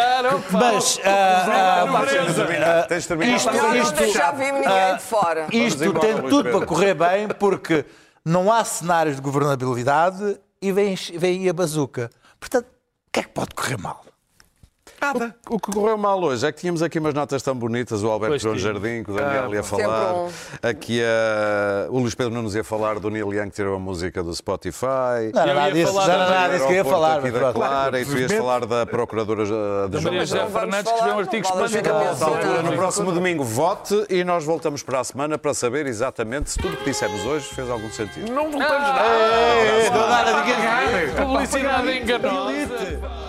Mas ah, ah, terminar. isto- isto- deixar vir ninguém de fora. isto embora, tem tudo para correr bem porque não há cenários de governabilidade e vem aí a bazuca. Portanto, o que é que pode correr mal? Nada. O que correu mal hoje é que tínhamos aqui umas notas tão bonitas, o Alberto Pois João. Jardim, que o Daniel ia Sempre falar. um. Aqui a... o Luís Pedro Nunes ia falar do Neil Young que tirou a música do Spotify. Não nada ia disso, não da- nada disso que ia falar. aqui da pronto. Clara, e tu ias falar da Procuradora uh, da Maria José vamos Fernandes escreveu um artigo espantoso. altura, no próximo domingo, vote e nós voltamos para a semana para saber exatamente se tudo que dissemos hoje fez algum sentido. Não voltamos nada. Ninguém- Publicidade enganosa.